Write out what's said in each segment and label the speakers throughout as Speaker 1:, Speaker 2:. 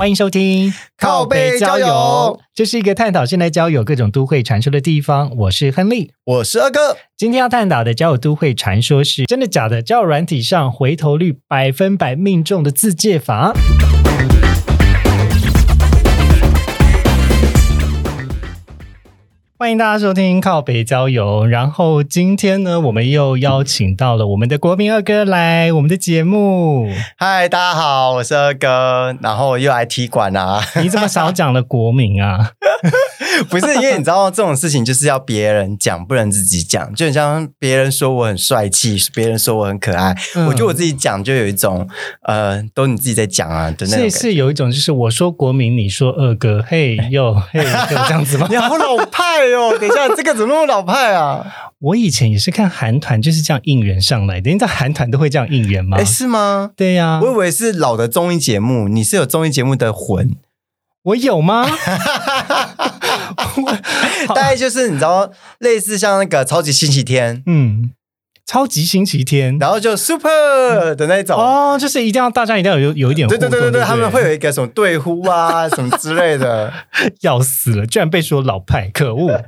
Speaker 1: 欢迎收听
Speaker 2: 靠背交友，
Speaker 1: 这是一个探讨现代交友各种都会传说的地方。我是亨利，
Speaker 2: 我是二哥。
Speaker 1: 今天要探讨的交友都会传说是真的假的？交友软体上回头率百分百命中的自介法。欢迎大家收听靠北郊游。然后今天呢，我们又邀请到了我们的国民二哥来我们的节目。
Speaker 2: 嗨，大家好，我是二哥，然后又来踢馆啊！
Speaker 1: 你怎么少讲了国民啊？
Speaker 2: 不是因为你知道这种事情就是要别人讲，不能自己讲。就很像别人说我很帅气，别人说我很可爱，我觉得我自己讲就有一种呃，都你自己在讲啊的那种。
Speaker 1: 是是有一种就是我说国民，你说二哥，嘿 哟嘿，这样子吗？
Speaker 2: 你好老派哦！等一下，这个怎么那么老派啊？
Speaker 1: 我以前也是看韩团就是这样应援上来的。你知道韩团都会这样应援吗？
Speaker 2: 哎，是吗？
Speaker 1: 对呀，
Speaker 2: 我以为是老的综艺节目，你是有综艺节目的魂。
Speaker 1: 我有吗？
Speaker 2: 大概就是你知道，类似像那个超级星期天，
Speaker 1: 嗯，超级星期天，
Speaker 2: 然后就 super 的那种
Speaker 1: 哦，就是一定要大家一定要有有一点
Speaker 2: 对对对对
Speaker 1: 对，
Speaker 2: 他们会有一个什么对呼啊 什么之类的，
Speaker 1: 要死了，居然被说老派，可恶！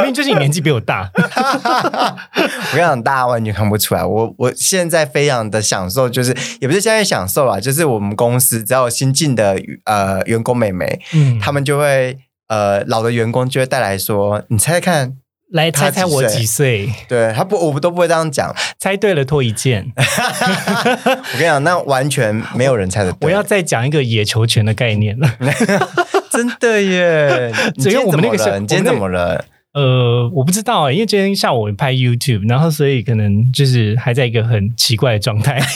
Speaker 1: 因为就是你年纪比我大，
Speaker 2: 我跟你讲，大家完全看不出来。我我现在非常的享受，就是也不是现在享受啦，就是我们公司只要有新进的呃员工妹妹，嗯，他们就会。呃，老的员工就会带来说：“你猜猜看，
Speaker 1: 来猜猜我几岁？”
Speaker 2: 对他不，我们都不会这样讲。
Speaker 1: 猜对了脱一件。
Speaker 2: 我跟你讲，那完全没有人猜得。
Speaker 1: 我要再讲一个野球拳的概念了。
Speaker 2: 真的耶！
Speaker 1: 因为我们那个
Speaker 2: 人今天怎么了？
Speaker 1: 呃，我不知道啊，因为今天下午我拍 YouTube，然后所以可能就是还在一个很奇怪的状态。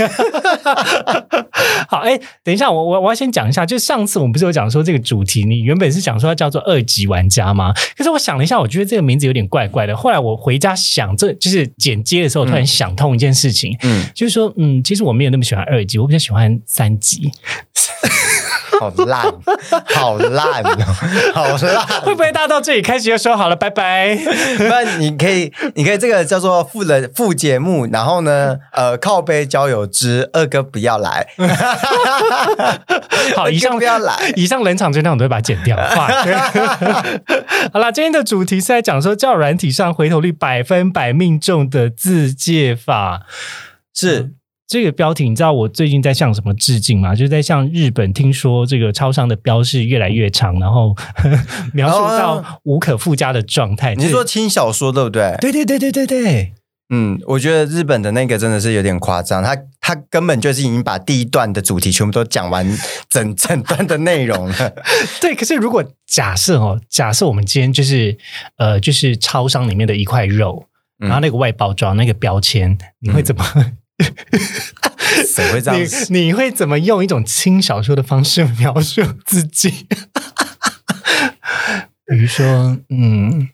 Speaker 1: 好，哎，等一下，我我我要先讲一下，就上次我们不是有讲说这个主题，你原本是讲说要叫做二级玩家吗？可是我想了一下，我觉得这个名字有点怪怪的。后来我回家想，这就是剪接的时候突然想通一件事情，嗯，就是说，嗯，其实我没有那么喜欢二级，我比较喜欢三级。
Speaker 2: 好烂，好烂哦，好烂！
Speaker 1: 会不会大家到这里开始就说好了，拜拜？
Speaker 2: 那你可以，你可以这个叫做副的副节目，然后呢，呃，靠背交友之二哥不要来。
Speaker 1: 好，以上
Speaker 2: 不要来，
Speaker 1: 以上冷场这段我都会把它剪掉。好啦，今天的主题是在讲说，教软体上回头率百分百命中的自介法
Speaker 2: 是。
Speaker 1: 这个标题，你知道我最近在向什么致敬吗？就是在向日本，听说这个超商的标示越来越长，然后 描述到无可复加的状态。
Speaker 2: 你是说轻小说对不对？
Speaker 1: 对对对对对对。
Speaker 2: 嗯，我觉得日本的那个真的是有点夸张，他他根本就是已经把第一段的主题全部都讲完整整段的内容了。
Speaker 1: 对，可是如果假设哦，假设我们今天就是呃，就是超商里面的一块肉，然后那个外包装那个标签，你会怎么？
Speaker 2: 谁会这样？
Speaker 1: 你你会怎么用一种轻小说的方式描述自己？比如说，嗯，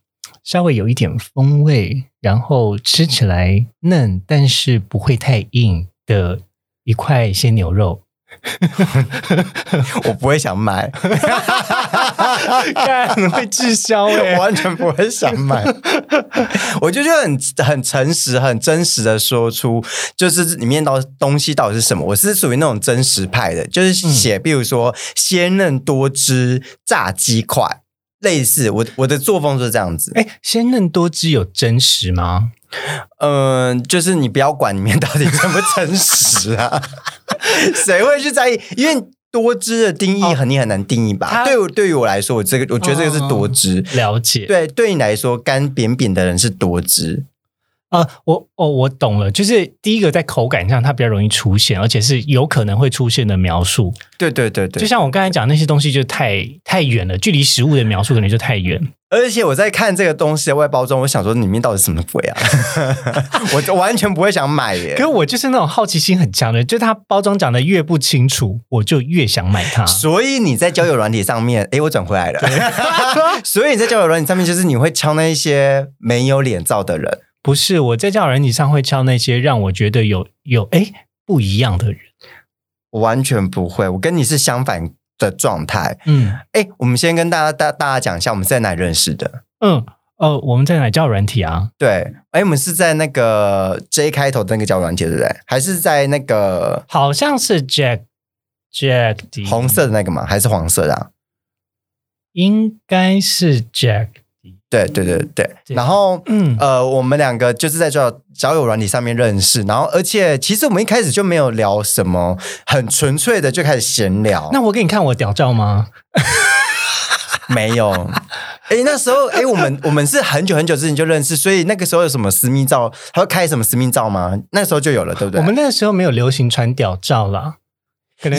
Speaker 1: 稍微有一点风味，然后吃起来嫩，但是不会太硬的一块鲜牛肉。
Speaker 2: 我不会想买，
Speaker 1: 会滞销哎，
Speaker 2: 完全不会想买。我就觉得很很诚实、很真实的说出，就是里面到东西到底是什么。我是属于那种真实派的，就是写，比如说鲜嫩多汁炸鸡块，类似我我的作风是这样子。
Speaker 1: 哎，鲜嫩多汁有真实吗？
Speaker 2: 嗯，就是你不要管里面到底真不真实啊，谁会去在意？因为多汁的定义很你很难定义吧？对，对于我来说，我这个我觉得这个是多汁。
Speaker 1: 了解。
Speaker 2: 对，对你来说干扁扁的人是多汁。
Speaker 1: 呃，我哦，我懂了，就是第一个在口感上它比较容易出现，而且是有可能会出现的描述。
Speaker 2: 对对对对，
Speaker 1: 就像我刚才讲那些东西，就太太远了，距离食物的描述可能就太远。
Speaker 2: 而且我在看这个东西的外包装，我想说里面到底什么鬼啊？我完全不会想买耶。
Speaker 1: 可是我就是那种好奇心很强的，就它包装讲的越不清楚，我就越想买它。
Speaker 2: 所以你在交友软体上面，哎，我转回来了。所以你在交友软体上面，就是你会敲那一些没有脸照的人。
Speaker 1: 不是我在交友软体上会敲那些让我觉得有有哎不一样的人。
Speaker 2: 我完全不会，我跟你是相反的状态。嗯，哎，我们先跟大家大大家讲一下，我们在哪认识的？
Speaker 1: 嗯，哦，我们在哪交友软体啊？
Speaker 2: 对，哎，我们是在那个 J 开头的那个交友软体，对不对？还是在那个？
Speaker 1: 好像是 Jack Jack
Speaker 2: 红色的那个吗？还是黄色的？
Speaker 1: 啊应该是 Jack。
Speaker 2: 对对对对，然后嗯呃，我们两个就是在交交友软体上面认识，然后而且其实我们一开始就没有聊什么，很纯粹的就开始闲聊。
Speaker 1: 那我给你看我屌照吗？
Speaker 2: 没有。哎，那时候哎，我们 我们是很久很久之前就认识，所以那个时候有什么私密照，还会开什么私密照吗？那时候就有了，对不对？
Speaker 1: 我们那个时候没有流行传屌照啦。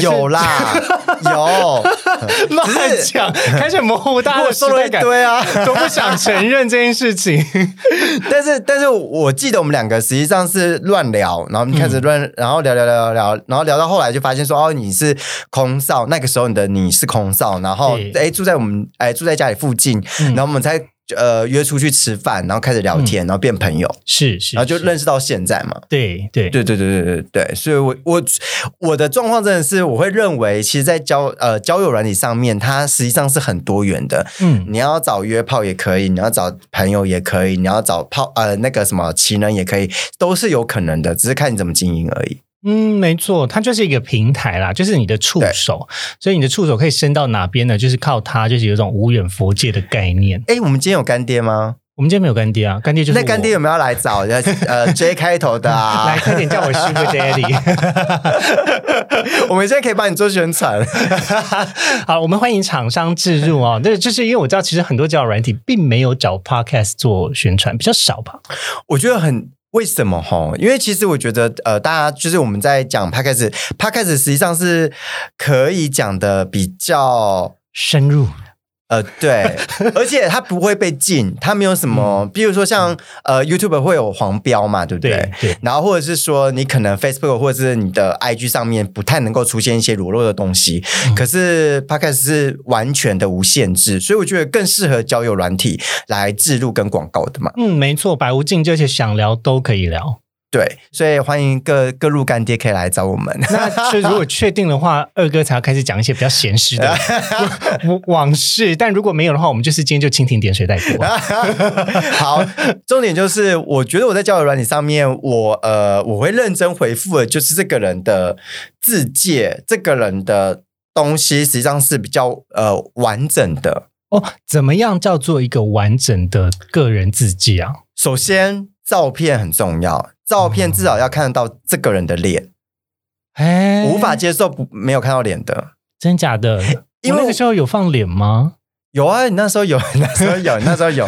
Speaker 2: 有啦，有，
Speaker 1: 乱讲，开始模糊大家的时代感，
Speaker 2: 对啊，
Speaker 1: 都不想承认这件事情。
Speaker 2: 但是，但是我记得我们两个实际上是乱聊，然后开始乱，然后聊聊聊聊聊，然后聊到后来就发现说，哦，你是空少，那个时候你的你是空少，然后哎住在我们哎住在家里附近，然后我们才。呃，约出去吃饭，然后开始聊天，然后变朋友，
Speaker 1: 是是，
Speaker 2: 然后就认识到现在嘛。
Speaker 1: 对对
Speaker 2: 对对对对对对，所以，我我我的状况真的是，我会认为，其实，在交呃交友软体上面，它实际上是很多元的。嗯，你要找约炮也可以，你要找朋友也可以，你要找炮呃那个什么情人也可以，都是有可能的，只是看你怎么经营而已。
Speaker 1: 嗯，没错，它就是一个平台啦，就是你的触手，所以你的触手可以伸到哪边呢？就是靠它，就是有种无远佛界的概念。
Speaker 2: 哎，我们今天有干爹吗？
Speaker 1: 我们今天没有干爹啊，干爹就是
Speaker 2: 那干爹有没有要来找？呃，J 开头的啊，
Speaker 1: 来快点叫我 Sugar Daddy。
Speaker 2: 我们现在可以帮你做宣传。
Speaker 1: 好，我们欢迎厂商置入哦。对就是因为我知道，其实很多交友软体并没有找 Podcast 做宣传，比较少吧？
Speaker 2: 我觉得很。为什么哈？因为其实我觉得，呃，大家就是我们在讲 podcast，podcast 实际上是可以讲的比较
Speaker 1: 深入。
Speaker 2: 呃，对，而且它不会被禁，它没有什么，比如说像呃，YouTube 会有黄标嘛，对不对？
Speaker 1: 对。
Speaker 2: 然后或者是说，你可能 Facebook 或者是你的 IG 上面不太能够出现一些裸露的东西，可是 Podcast 是完全的无限制，所以我觉得更适合交友软体来置入跟广告的嘛。
Speaker 1: 嗯，没错，百无禁忌，而且想聊都可以聊。
Speaker 2: 对，所以欢迎各各路干爹可以来找我们。
Speaker 1: 那就如果确定的话，二哥才要开始讲一些比较闲适的 往事。但如果没有的话，我们就是今天就蜻蜓点水带过。
Speaker 2: 好，重点就是我觉得我在交友软体上面，我呃我会认真回复的，就是这个人的字界，这个人的东西实际上是比较呃完整的
Speaker 1: 哦。怎么样叫做一个完整的个人字迹啊？
Speaker 2: 首先，照片很重要。照片至少要看得到这个人的脸，哎，无法接受不没有看到脸的，
Speaker 1: 真假的？因为那个时候有放脸吗？
Speaker 2: 有啊，你那时候有，那时候有，那时候有。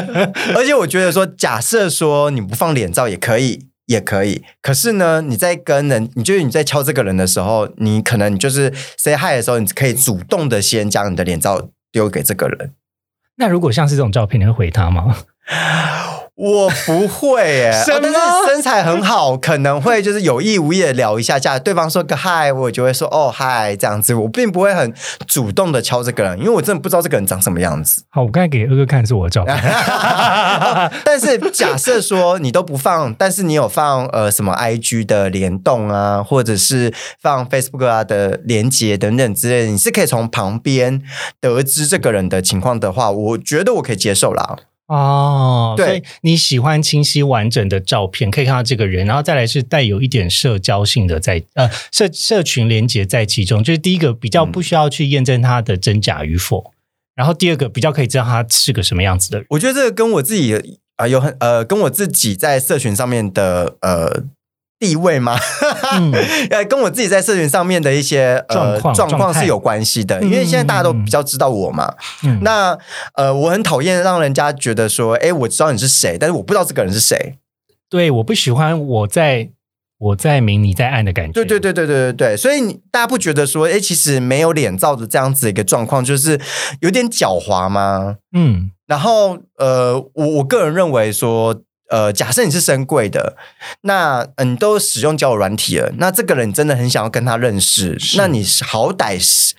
Speaker 2: 而且我觉得说，假设说你不放脸照也可以，也可以。可是呢，你在跟人，你觉得你在敲这个人的时候，你可能你就是 say hi 的时候，你可以主动的先将你的脸照丢给这个人。
Speaker 1: 那如果像是这种照片，你会回他吗？
Speaker 2: 我不会耶，但是身材很好，可能会就是有意无意的聊一下下，对方说个嗨，我就会说哦嗨这样子，我并不会很主动的敲这个人，因为我真的不知道这个人长什么样子。
Speaker 1: 好，我刚才给二哥看是我的照片，
Speaker 2: 但是假设说你都不放，但是你有放呃什么 IG 的联动啊，或者是放 Facebook 啊的连接等等之类，你是可以从旁边得知这个人的情况的话，我觉得我可以接受啦。
Speaker 1: 哦，对，你喜欢清晰完整的照片，可以看到这个人，然后再来是带有一点社交性的在呃社社群连接在其中，就是第一个比较不需要去验证他的真假与否，然后第二个比较可以知道他是个什么样子的人。
Speaker 2: 我觉得这个跟我自己啊有很呃跟我自己在社群上面的呃。地位吗？呃，跟我自己在社群上面的一些呃状况是有关系的，因为现在大家都比较知道我嘛。那呃，我很讨厌让人家觉得说，哎，我知道你是谁，但是我不知道这个人是谁。
Speaker 1: 对，我不喜欢我在我在明你在暗的感觉。
Speaker 2: 对对对对对对对，所以你大家不觉得说，哎，其实没有脸罩的这样子一个状况，就是有点狡猾吗？
Speaker 1: 嗯，
Speaker 2: 然后呃，我我个人认为说。呃，假设你是深贵的，那嗯，你都使用交友软体了，那这个人真的很想要跟他认识，那你好歹是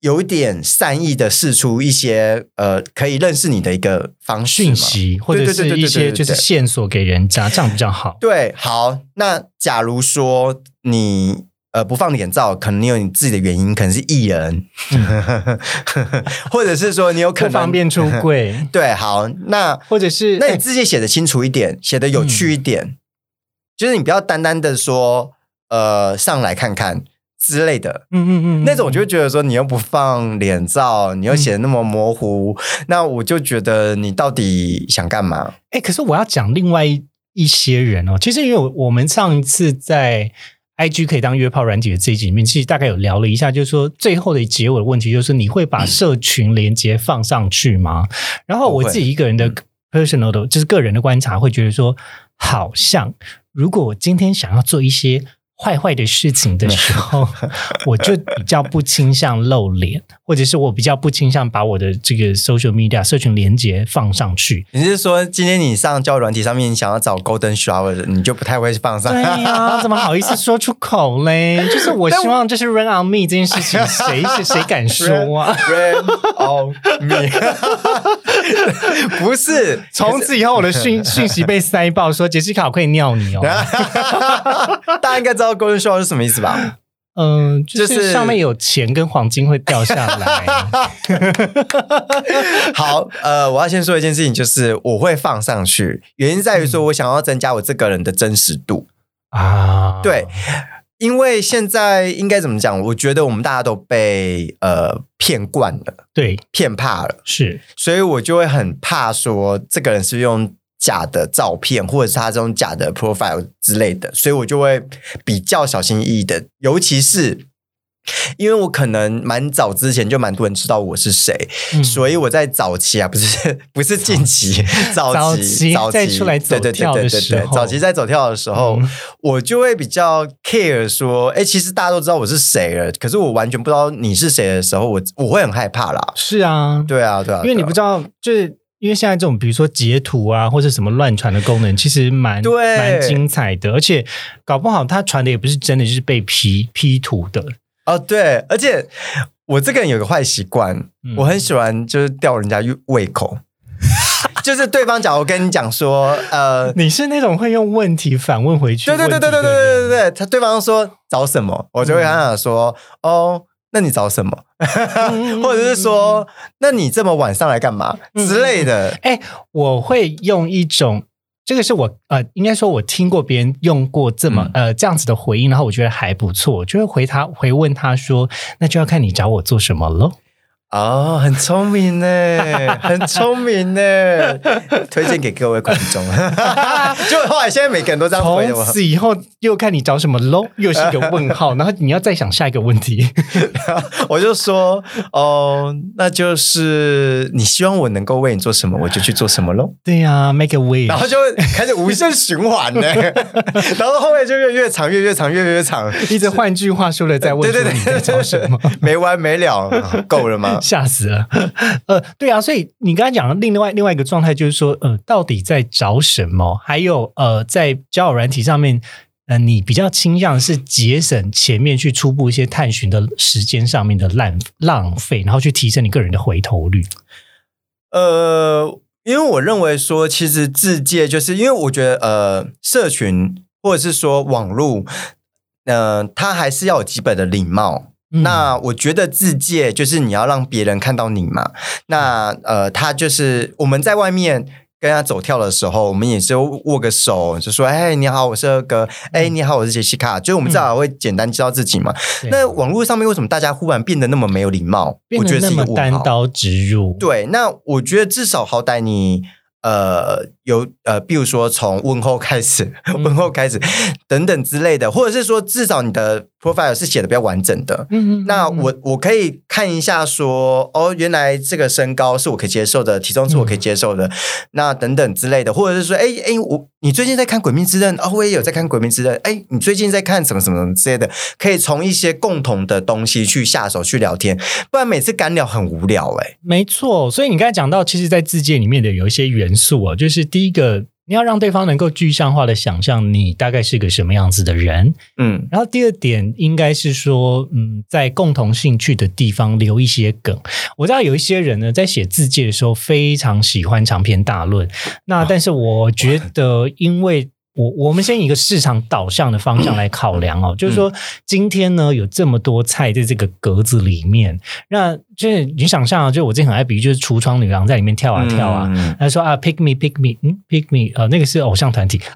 Speaker 2: 有一点善意的试出一些呃可以认识你的一个方式
Speaker 1: 讯息，或者是一些就是线索给人家，这样比较好。
Speaker 2: 对，好，那假如说你。呃，不放脸照，可能你有你自己的原因，可能是艺人，或者是说你有可能
Speaker 1: 方便出柜。
Speaker 2: 对，好，那
Speaker 1: 或者是
Speaker 2: 那你自己写的清楚一点，写的有趣一点，就是你不要单单的说呃上来看看之类的，嗯嗯嗯，那种我就觉得说你又不放脸照，你又写的那么模糊，那我就觉得你到底想干嘛？
Speaker 1: 哎，可是我要讲另外一些人哦，其实因为我们上一次在。I G 可以当约炮软体的这一集里面，其实大概有聊了一下，就是说最后的结尾的问题，就是你会把社群连接放上去吗？然后我自己一个人的 personal 的，就是个人的观察，会觉得说，好像如果我今天想要做一些。坏坏的事情的时候，我就比较不倾向露脸，或者是我比较不倾向把我的这个 social media 社群连接放上去。
Speaker 2: 你是说，今天你上交友软体上面，你想要找 golden shower 的，你就不太会放上？
Speaker 1: 对呀，怎么好意思说出口嘞？就是我希望，就是 run on me 这件事情，谁是谁敢说啊
Speaker 2: ？run on me，不是，
Speaker 1: 从此以后我的讯讯息被塞爆，说杰西卡我可以尿你哦。
Speaker 2: 大家应该知道。高人说是什么意思吧？
Speaker 1: 嗯，就是上面有钱跟黄金会掉下来。
Speaker 2: 好，呃，我要先说一件事情，就是我会放上去，原因在于说我想要增加我这个人的真实度啊。对，因为现在应该怎么讲？我觉得我们大家都被呃骗惯了，
Speaker 1: 对，
Speaker 2: 骗怕了，
Speaker 1: 是，
Speaker 2: 所以我就会很怕说这个人是用。假的照片，或者是他这种假的 profile 之类的，所以我就会比较小心翼翼的，尤其是因为我可能蛮早之前就蛮多人知道我是谁，所以我在早期啊，不是 不是近期，早期早期
Speaker 1: 出来走跳的时候，
Speaker 2: 早期在走跳的时候，我就会比较 care 说，哎，其实大家都知道我是谁了，可是我完全不知道你是谁的时候，我我会很害怕啦。
Speaker 1: 是啊，
Speaker 2: 对啊，对啊，
Speaker 1: 因为你不知道，就是。因为现在这种，比如说截图啊，或者什么乱传的功能，其实蛮蛮精彩的，而且搞不好他传的也不是真的，就是被 P P 图的
Speaker 2: 哦。对，而且我这个人有个坏习惯，我很喜欢就是吊人家胃口，就是对方假如跟你讲说，呃，
Speaker 1: 你是那种会用问题反问回去，
Speaker 2: 对对对对对对对对对，他对方说找什么，我就会想想说哦。那你找什么？或者是说，那你这么晚上来干嘛之类的？
Speaker 1: 哎，我会用一种，这个是我呃，应该说我听过别人用过这么呃这样子的回应，然后我觉得还不错，就会回他回问他说，那就要看你找我做什么喽。
Speaker 2: 哦，很聪明呢，很聪明呢，推荐给各位观众。就后来现在每个人都这样回
Speaker 1: 从此以后又看你找什么喽，又是一个问号，然后你要再想下一个问题。
Speaker 2: 我就说哦，那就是你希望我能够为你做什么，我就去做什么喽。
Speaker 1: 对呀，make a way，
Speaker 2: 然后就开始无限循环呢。然后后面就越越长，越越长，越越长，
Speaker 1: 一直换句话说了再问，对对对，找什么，
Speaker 2: 没完没了，够了吗？
Speaker 1: 吓死了，呃，对啊，所以你刚才讲的另外另外一个状态就是说，呃，到底在找什么？还有呃，在交友软体上面，呃，你比较倾向是节省前面去初步一些探寻的时间上面的浪浪费，然后去提升你个人的回头率。
Speaker 2: 呃，因为我认为说，其实自介就是因为我觉得，呃，社群或者是说网络，呃，它还是要有基本的礼貌。那我觉得自介就是你要让别人看到你嘛。那呃，他就是我们在外面跟他走跳的时候，我们也是握个手，就说：“哎，你好，我是二哥。”“哎，你好，我是杰西卡。”就是我们至少会简单介绍自己嘛。那网络上面为什么大家忽然变得那么没有礼貌？
Speaker 1: 我觉得那么单刀直入。
Speaker 2: 对，那我觉得至少好歹你。呃，有呃，比如说从问候开始，
Speaker 1: 嗯。
Speaker 2: 问候开始等等之类的，或者是说至少你的 profile 是写的比较完整的。
Speaker 1: 嗯嗯
Speaker 2: 那我我可以看一下说，哦，原来这个身高是我可以接受的，体重是我可以接受的，那等等之类的，或者是说，哎哎，我你最近在看《鬼灭之刃》哦，我也有在看《鬼灭之刃》，哎，你最近在看什么什么什么之类的，可以从一些共同的东西去下手去聊天，不然每次干聊很无聊哎、
Speaker 1: 没错，所以你刚才讲到，其实，在字界里面的有一些元素哦，就是第一个，你要让对方能够具象化的想象你大概是个什么样子的人，
Speaker 2: 嗯。
Speaker 1: 然后第二点应该是说，嗯，在共同兴趣的地方留一些梗。我知道有一些人呢，在写字界的时候非常喜欢长篇大论，那但是我觉得，因为我我们先以一个市场导向的方向来考量哦，就是说今天呢有这么多菜在这个格子里面，那就是你想象啊，就我之前很爱比喻，就是橱窗女郎在里面跳啊跳啊，
Speaker 2: 嗯
Speaker 1: 他说啊，pick me pick me，嗯，pick me，呃，那个是偶像团体，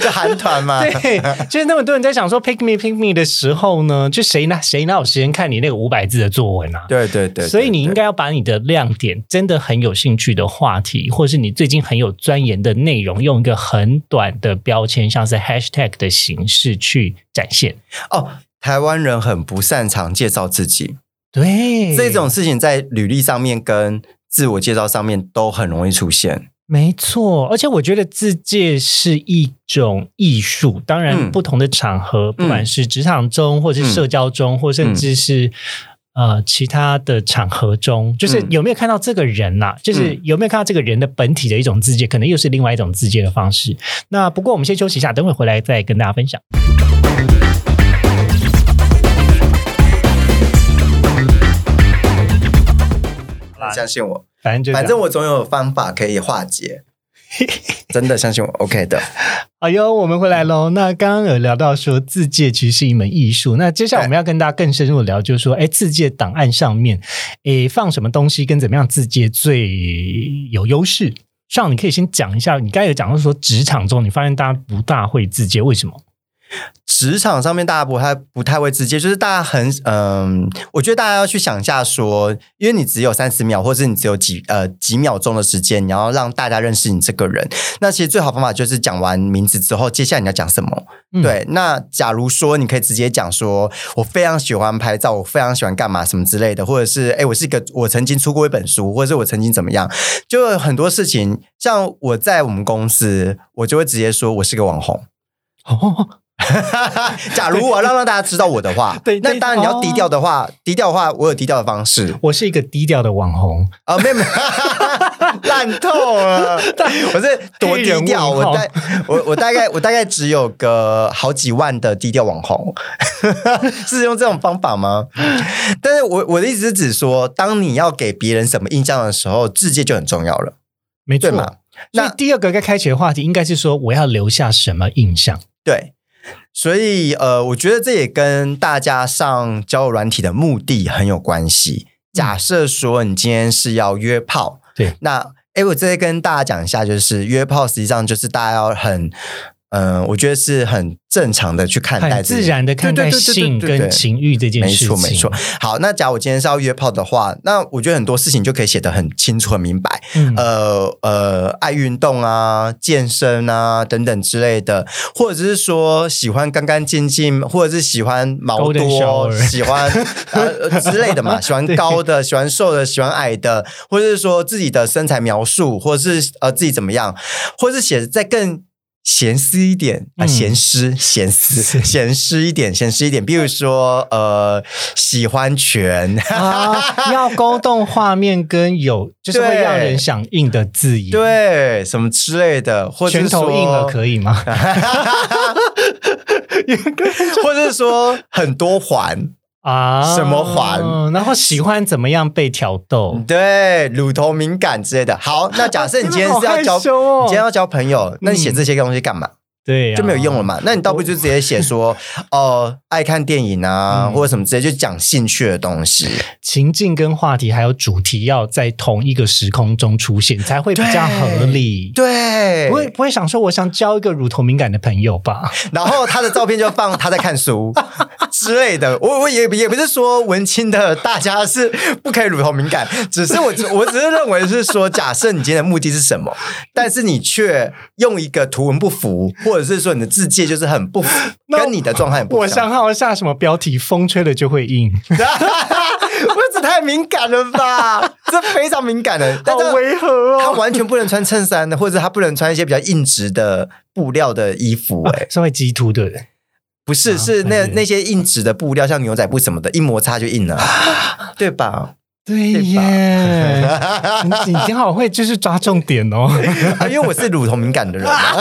Speaker 2: 这韩团嘛，
Speaker 1: 对，就是那么多人在想说 pick me pick me 的时候呢，就谁哪谁哪有时间看你那个五百字的作文啊？
Speaker 2: 对对对，
Speaker 1: 所以你应
Speaker 2: 该
Speaker 1: 该要把你的亮点，真的很有兴趣的话题，或者是你最近很有钻研的内容，用一个很短的标签，像是 hashtag 的形式去展现。
Speaker 2: 哦。台湾人很不擅长介绍自己，
Speaker 1: 对，
Speaker 2: 这种事情在履历上面跟自我介绍上面都很容易出现。
Speaker 1: 没错，而且我觉得自介是一种艺术。当然，
Speaker 2: 嗯
Speaker 1: 不同的场合，不管是职场中，或是社交中，或甚至是。呃，其他的场合中，就是
Speaker 2: 嗯
Speaker 1: 有没有看到这个人呐、就是
Speaker 2: 嗯
Speaker 1: 有没有看到这个人的本体的一种自介，可能又是另外一种自介的方式。那不过我们先休息一下，等会回来再跟大家分享。
Speaker 2: 相信我，
Speaker 1: 反正
Speaker 2: 反正我总有方法可以化解。真的相信我，OK 的。
Speaker 1: 哎呦，我们回来喽。那刚刚有聊到说自介其实是一门艺术，那接下来我们要跟大家更深入的聊，就是说，哎，自介档案上面，哎，放什么东西跟怎么样自介最有优势？上，你可以先讲一下，你刚才有讲到说职场中你发现大家不大会自介，为什么？
Speaker 2: 职场上面大家不太不太会直接，就是大家很嗯，我觉得大家要去想一下说，因为你只有三十秒，或者是你只有几呃几秒钟的时间，你要让大家认识你这个人。那其实最好方法就是讲完名字之后，接下来你要讲什么？
Speaker 1: 嗯
Speaker 2: 对，那假如说你可以直接讲说，我非常喜欢拍照，我非常喜欢干嘛什么之类的，或者是哎，我是一个我曾经出过一本书，或者是我曾经怎么样，就很多事情。像我在我们公司，我就会直接说我是个网红。
Speaker 1: 哦，
Speaker 2: 假如我要让让大家知道我的话，
Speaker 1: 对对
Speaker 2: 那当然你要低调的话，低调的话，我有低调的方式。
Speaker 1: 我是一个低调的网红，
Speaker 2: 啊，没有没有，烂透了。我是多低调，我大我我大概我大概只有个好几万的低调网红，是用这种方法吗？但是我我的意思是指说，当你要给别人什么印象的时候，字界就很重要了，
Speaker 1: 没错。
Speaker 2: 那
Speaker 1: 第二个该开启的话题应该是说，我要留下什么印象？
Speaker 2: 对，所以呃，我觉得这也跟大家上交友软体的目的很有关系。假设说你今天是要约炮，
Speaker 1: 对，
Speaker 2: 那哎，我再跟大家讲一下，就是约炮实际上就是大家要很。嗯，我觉得是很正常的去看待
Speaker 1: 自然的看待性跟情欲这件事情，没
Speaker 2: 错没错。好，那假如我今天是要约炮的话，那我觉得很多事情就可以写得很清楚、很明白。
Speaker 1: 嗯
Speaker 2: 呃呃，爱运动啊、健身啊等等之类的，或者是说喜欢干干净净，或者是喜欢毛多，喜欢 呃呃之类的嘛，喜欢高的，喜欢瘦的，喜欢矮的，或者是说自己的身材描述，或者是呃自己怎么样，或者是写在更。闲思一点啊，
Speaker 1: 嗯
Speaker 2: 闲诗，闲思，闲诗一点，闲诗一点。比如说，呃，喜欢拳，
Speaker 1: 啊，要勾动画面跟有，就是会
Speaker 2: 对
Speaker 1: 让人响应的字眼。，
Speaker 2: 对，什么之类的，或者
Speaker 1: 拳
Speaker 2: 是说
Speaker 1: 头硬了可以吗？
Speaker 2: 或者是说很多环，
Speaker 1: 啊，
Speaker 2: 什么环
Speaker 1: 然后喜欢怎么样被挑逗？
Speaker 2: 对，乳头敏感之类的。好，那假设你今天是要交，你今天要交朋友，那你写这些东西干嘛？
Speaker 1: 对呀、
Speaker 2: 就没有用了嘛。那你倒不如就直接写说 哦，爱看电影啊，
Speaker 1: 嗯
Speaker 2: 或者什么直接就讲兴趣的东西。
Speaker 1: 情境跟话题还有主题要在同一个时空中出现，才会比较合理。
Speaker 2: 对
Speaker 1: 不，会不会想说我想交一个乳头敏感的朋友吧？
Speaker 2: 然后他的照片就放他在看书 之类的。我我也也不是说文青的大家是不可以乳头敏感，只是我只我只是认为是说，假设你今天的目的是什么，但是你却用一个图文不符，或者是说你的字界就是很不，
Speaker 1: 那
Speaker 2: 跟你的状态很不
Speaker 1: 我
Speaker 2: 相
Speaker 1: 想好下什么标题，风吹了就会硬，
Speaker 2: 我这太敏感了吧？这非常敏感的，但
Speaker 1: 违和哦。
Speaker 2: 他
Speaker 1: 哦。
Speaker 2: 完全不能穿衬衫的，或者他不能穿一些比较硬质的布料的衣服、哎、
Speaker 1: 是会激突的，
Speaker 2: 不是，
Speaker 1: 啊
Speaker 2: 是那那些硬质的布料，像牛仔布什么的，一摩擦就硬了，对吧？
Speaker 1: 对
Speaker 2: 对
Speaker 1: 耶。你你好会就是抓重点哦，
Speaker 2: 啊，因为我是乳头敏感的人啊，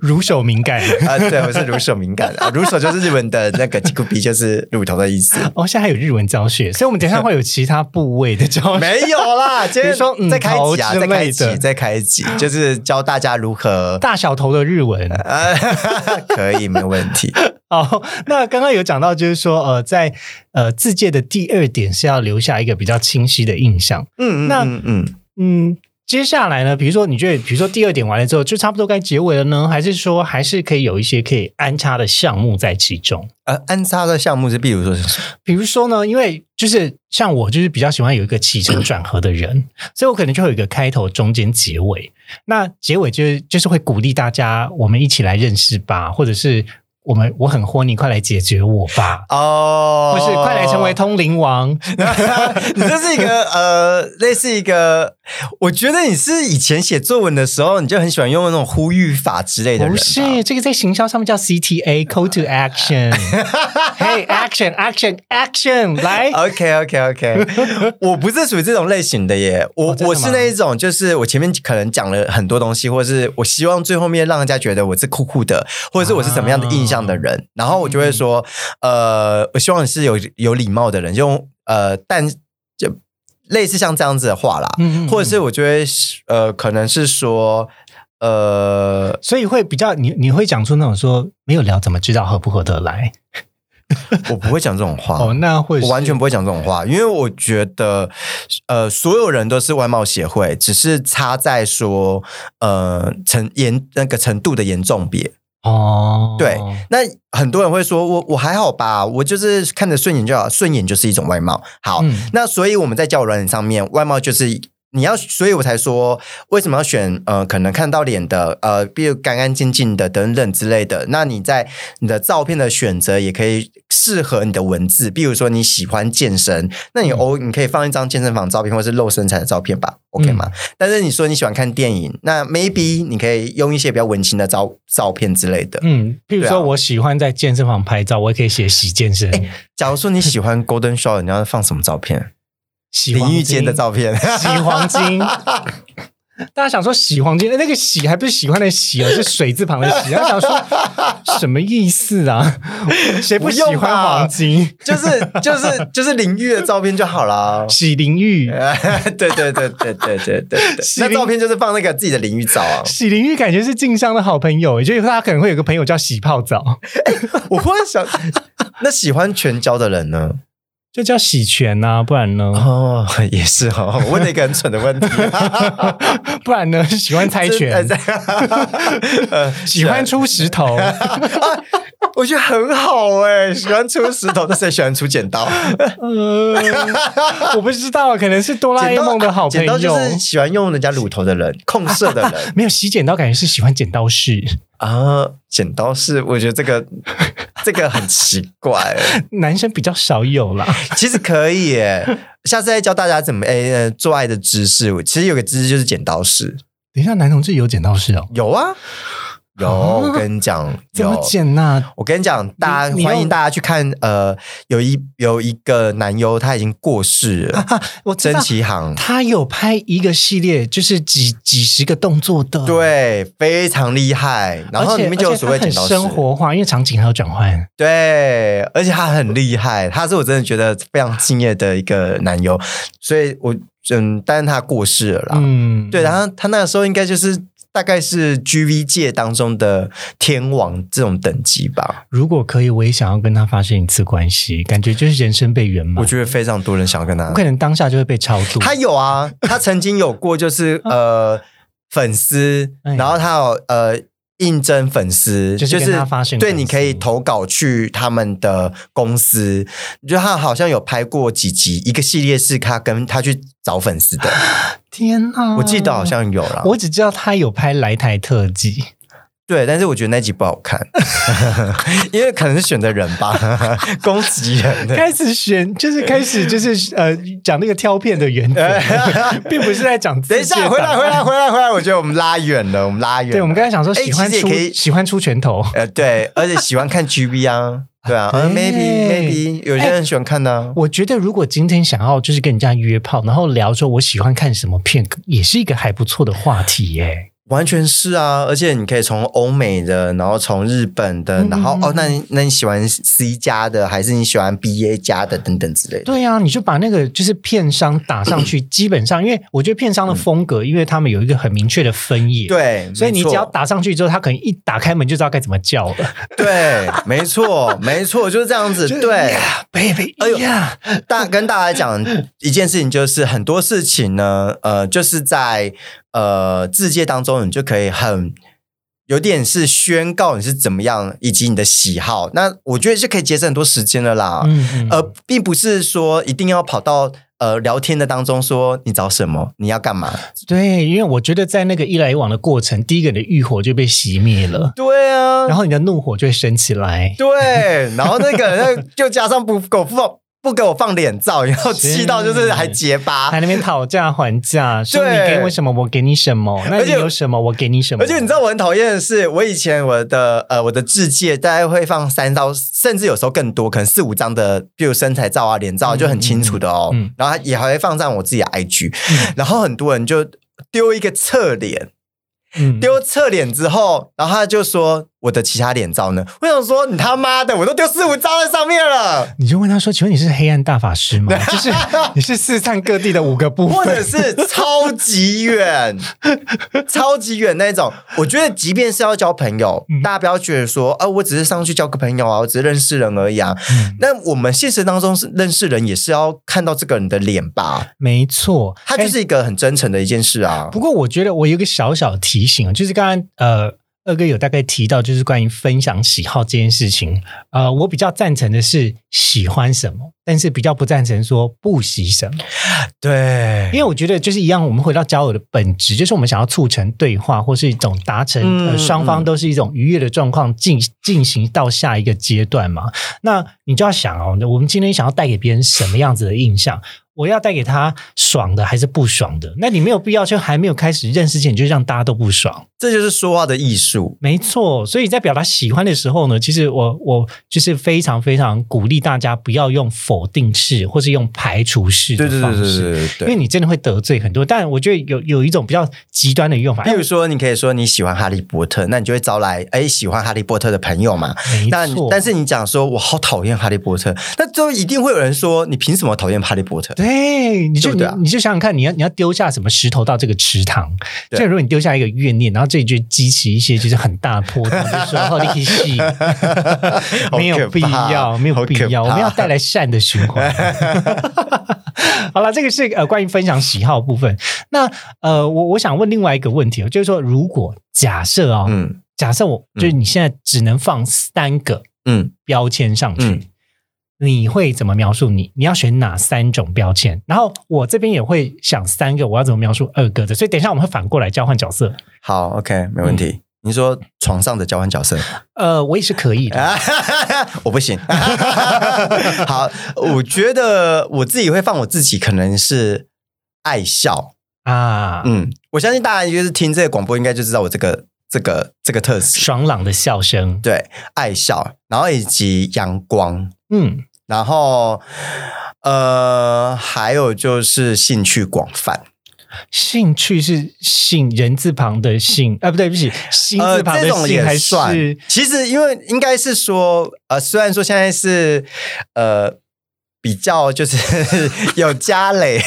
Speaker 1: 乳手敏感。
Speaker 2: 啊对，我是乳手敏感 啊，乳手就是日文的那个 t i k u b 就是乳头的意思。
Speaker 1: 哦，现在还有日文教学，所以我们等一下会有其他部位的教学。
Speaker 2: 没有啦，今天
Speaker 1: 说嗯
Speaker 2: 再开一集啊，再开一
Speaker 1: 类的
Speaker 2: 集，再开一集，就是教大家如何。
Speaker 1: 大小头的日文
Speaker 2: 呃，可以，没有问题。
Speaker 1: 哦，那刚刚有讲到，就是说，呃，在呃字界的第二点是要留下一个比较清晰的印象。
Speaker 2: 嗯，嗯
Speaker 1: 那
Speaker 2: 嗯嗯，
Speaker 1: 嗯，接下来呢，比如说你觉得，比如说第二点完了之后，就差不多该结尾了呢，还是说还是可以有一些可以安插的项目在其中？
Speaker 2: 呃，安插的项目是，比如说是什么？
Speaker 1: 比如说呢，因为就是像我就是比较喜欢有一个起承转合的人，所以我可能就会有一个开头、中间、结尾。那结尾就是就是会鼓励大家，我们一起来认识吧，或者是我们我很豁，你快来解决我吧。
Speaker 2: 哦
Speaker 1: 不是快来成为通灵王，
Speaker 2: 你这是一个呃，类似一个，我觉得你是以前写作文的时候，你就很喜欢用那种呼吁法之类的人。
Speaker 1: 不是这个在行销上面叫 CTA（Call to Action）。Hey action action action，来。
Speaker 2: OK OK OK，我不是属于这种类型的耶，我、我是那一种，就是我前面可能讲了很多东西，或者是我希望最后面让人家觉得我是酷酷的，或者是我是怎么样的印象的人，然后我就会说，呃，我希望你是有有礼貌的人，用呃，但就类似像这样子的话啦，
Speaker 1: 嗯嗯嗯
Speaker 2: 或者是我觉得呃，可能是说。呃，
Speaker 1: 所以会比较你你会讲出那种说没有聊怎么知道合不合得来
Speaker 2: 我不会讲这种话
Speaker 1: 哦，那会
Speaker 2: 我完全不会讲这种话，因为我觉得，呃，所有人都是外貌协会，只是差在说，呃，程严那个程度的严重别。
Speaker 1: 哦，
Speaker 2: 对，那很多人会说，我我还好吧，我就是看着顺眼就好，顺眼就是一种外貌。好，
Speaker 1: 嗯
Speaker 2: 那所以我们在交友软件上面，外貌就是。你要，所以我才说为什么要选呃，可能看到脸的，呃，比如干干净净的等等之类的。那你在你的照片的选择也可以适合你的文字，比如说你喜欢健身，那你偶、你可以放一张健身房照片或是露身材的照片吧，OK 吗？但是你说你喜欢看电影，那 maybe 你可以用一些比较文青的照照片之类的。
Speaker 1: 嗯，譬如说我喜欢在健身房拍照，我也可以写洗健身，
Speaker 2: 假如说你喜欢 Golden Shower，你要放什么照片？
Speaker 1: 洗
Speaker 2: 淋浴间的照片，
Speaker 1: 洗黄金。大家想说洗黄金，那个洗还不是喜欢的洗，哦是水字旁的洗。大家想说什么意思啊？谁不喜欢黄金？
Speaker 2: 就是就是就是淋浴的照片就好了，
Speaker 1: 洗淋浴。
Speaker 2: 对对对对对对对，那照片就是放那个自己的淋浴澡、啊。
Speaker 1: 洗淋浴感觉是静香的好朋友，就是他可能会有个朋友叫洗泡澡。
Speaker 2: 我忽然想，那喜欢全焦的人呢？
Speaker 1: 就叫洗拳呐、不然呢？
Speaker 2: 哦，也是哦，我问了一个很蠢的问题。
Speaker 1: 不然呢？喜欢猜拳，
Speaker 2: 呃
Speaker 1: 喜欢出石头，
Speaker 2: 我觉得很好哎，喜欢出石头，但是也喜欢出剪刀。
Speaker 1: 呃，我不知道，可能是哆啦 A 梦的好朋
Speaker 2: 剪刀就
Speaker 1: 友。
Speaker 2: 是喜欢用人家乳头的人，控色的人
Speaker 1: 没有洗剪刀，感觉是喜欢剪刀式。
Speaker 2: 啊。剪刀式，我觉得这个这个很奇怪。
Speaker 1: 男生比较少有啦。
Speaker 2: 其实可以耶，下次再教大家怎么诶、呃做爱的知识。其实有个姿势就是剪刀式，
Speaker 1: 等一下，男同志有剪刀式哦？
Speaker 2: 有啊，有。我跟你讲，
Speaker 1: 怎么
Speaker 2: 有。
Speaker 1: 剪呐、
Speaker 2: 我跟你讲，大家欢迎大家去看。呃，有一有一个男优他已经过世了，
Speaker 1: 我
Speaker 2: 曾奇航，
Speaker 1: 他有拍一个系列，就是几几十个动作的，，
Speaker 2: 对，非常厉害。然后里面就有所谓剪刀
Speaker 1: 生活化，因为场景还有转换。
Speaker 2: 对，而且他很厉害，他是我真的觉得非常敬业的一个男优，所以我嗯，但是他过世了啦。
Speaker 1: 嗯，
Speaker 2: 对，然后他那个时候应该就是大概是 GV 界当中的天王这种等级吧。
Speaker 1: 如果可以，我也想要跟他发生一次关系，感觉就是人生被圆满。
Speaker 2: 我觉得非常多人想要跟他
Speaker 1: 我，可能当下就会被超度。
Speaker 2: 他有啊，他曾经有过，就是呃 粉丝
Speaker 1: 哎，
Speaker 2: 然后他有呃。应征粉丝
Speaker 1: 就是
Speaker 2: 对，你可以投稿去他们的公司。就他好像有拍过几集，一个系列是他跟他去找粉丝的，
Speaker 1: 天哪！
Speaker 2: 我记得好像有了。
Speaker 1: 我只知道他有拍来台特辑，
Speaker 2: 对，但是我觉得那集不好看，因为可能是选的人吧，攻击人的。
Speaker 1: 开始选就是开始就是呃讲那个挑片的原则，并不是在讲
Speaker 2: 等一下，回来，回来，回来，回来！我觉得我们拉远了，我们拉远了。
Speaker 1: 对，我们刚才想说
Speaker 2: 哎
Speaker 1: 喜欢出、喜欢出拳头，
Speaker 2: 呃，对，而且喜欢看 GB 啊，对啊，，maybe maybe 有些人喜欢看的啊。
Speaker 1: 我觉得如果今天想要就是跟人家约炮，然后聊说我喜欢看什么片，也是一个还不错的话题耶。
Speaker 2: 完全是啊，而且你可以从欧美的，然后从日本的，
Speaker 1: 嗯
Speaker 2: 然后
Speaker 1: 嗯
Speaker 2: 哦，那你那你喜欢 C 加的，还是你喜欢 BA 加的等等之类的？
Speaker 1: 对啊，你就把那个就是片商打上去，基本上因为我觉得片商的风格，因为他们有一个很明确的分野，，
Speaker 2: 对，
Speaker 1: 所以你只要打上去之后，他可能一打开门就知道该怎么叫了。
Speaker 2: 对，没错，没错，就是这样子。对
Speaker 1: ，，baby，
Speaker 2: 哎呦
Speaker 1: 呀，
Speaker 2: 大跟大家讲一件事情，就是很多事情呢，呃，就是在呃字界当中，你就可以很有点是宣告你是怎么样，以及你的喜好。那我觉得就可以节省很多时间了啦。
Speaker 1: 嗯嗯
Speaker 2: 呃，并不是说一定要跑到呃聊天的当中说你找什么，你要干嘛。
Speaker 1: 对，因为我觉得在那个一来一往的过程，第一个你的欲火就被熄灭了，
Speaker 2: 对啊，
Speaker 1: 然后你的怒火就会升起来。
Speaker 2: 对，然后那个那就加上不给我放不给我放脸照，然后气到就是还结巴，
Speaker 1: 还那边讨价还价，说你给我什么，我给你什么；那你有什么，我给你什么。
Speaker 2: 而且你知道我很讨厌的是，我以前我的呃我的字界大概会放三到，甚至有时候更多，可能四五张的，比如身材照啊、脸照就很清楚的哦。
Speaker 1: 嗯嗯。嗯
Speaker 2: 然后也还会放上我自己的 IG，、然后很多人就丢一个侧脸，
Speaker 1: 嗯。
Speaker 2: 丢侧脸之后，然后他就说我的其他脸照呢？我想说你他妈的，我都丢四五张在上面了。
Speaker 1: 你就问他说：“请问你是黑暗大法师吗？就是你是四散各地的五个部分
Speaker 2: 或者。是超级远，超级远那种。我觉得，即便是要交朋友，
Speaker 1: 嗯
Speaker 2: 大家不要觉得说，啊，我只是上去交个朋友啊，我只是认识人而已啊。
Speaker 1: 嗯
Speaker 2: 那我们现实当中是认识人，也是要看到这个人的脸吧？
Speaker 1: 没错，
Speaker 2: 它就是一个很真诚的一件事啊。
Speaker 1: 不过我觉得我有一个小小提醒啊，就是刚刚呃二哥有大概提到，就是关于分享喜好这件事情。呃，我比较赞成的是喜欢什么，但是比较不赞成说不喜什么。
Speaker 2: 对
Speaker 1: 因为我觉得就是一样，我们回到交友的本质，就是我们想要促成对话，或是一种达成、
Speaker 2: 嗯
Speaker 1: 呃双方都是一种愉悦的状况进进行到下一个阶段嘛。那你就要想哦，我们今天想要带给别人什么样子的印象？我要带给他爽的还是不爽的？那你没有必要就还没有开始认识前，你就让大家都不爽。
Speaker 2: 这就是说话的艺术。
Speaker 1: 没错，所以在表达喜欢的时候呢，其实我我就是非常非常鼓励大家不要用否定式或是用排除式的
Speaker 2: 对对
Speaker 1: 方式。
Speaker 2: 对对对对
Speaker 1: 因为你真的会得罪很多。但我觉得有有一种比较极端的用法，
Speaker 2: 比如说，你可以说你喜欢哈利波特，那你就会招来哎喜欢哈利波特的朋友嘛。
Speaker 1: 没
Speaker 2: 那
Speaker 1: 错，
Speaker 2: 但是你讲说我好讨厌哈利波特，那就一定会有人说你凭什么讨厌哈利波特？
Speaker 1: 对，你就你你就想想看，你要你要丢下什么石头到这个池塘？就如果你丢下一个怨念，然后这里就激起一些就是很大的波涛，就说哦，你戏 没有必要，没有必要，我们要带来善的循环。好了，这个是呃关于分享喜好部分。那呃，我我想问另外一个问题哦，就是说，如果假设哦，
Speaker 2: 嗯。
Speaker 1: 假设我就是你现在只能放三个
Speaker 2: 嗯，
Speaker 1: 标签上去，
Speaker 2: 嗯
Speaker 1: 你会怎么描述你？你要选哪三种标签？然后我这边也会想三个，我要怎么描述二哥的？所以等一下我们会反过来交换角色。
Speaker 2: 好，OK，没问题。
Speaker 1: 嗯
Speaker 2: 你说床上的交换角色，
Speaker 1: 呃，我也是可以的。
Speaker 2: 我不行。好，我觉得我自己会放我自己，可能是爱笑。
Speaker 1: 啊，
Speaker 2: 嗯，我相信大家就是听这个广播，应该就知道我这个这个这个特质。
Speaker 1: 爽朗的笑声，
Speaker 2: 对，爱笑，然后以及阳光，
Speaker 1: 嗯，
Speaker 2: 然后呃，还有就是兴趣广泛。
Speaker 1: 兴趣是姓人字旁的姓，啊，不对，不起心
Speaker 2: 呃，
Speaker 1: 字旁的
Speaker 2: 这种
Speaker 1: 姓，还
Speaker 2: 也算。其实，因为应该是说，呃，虽然说现在是呃比较就是 有家累，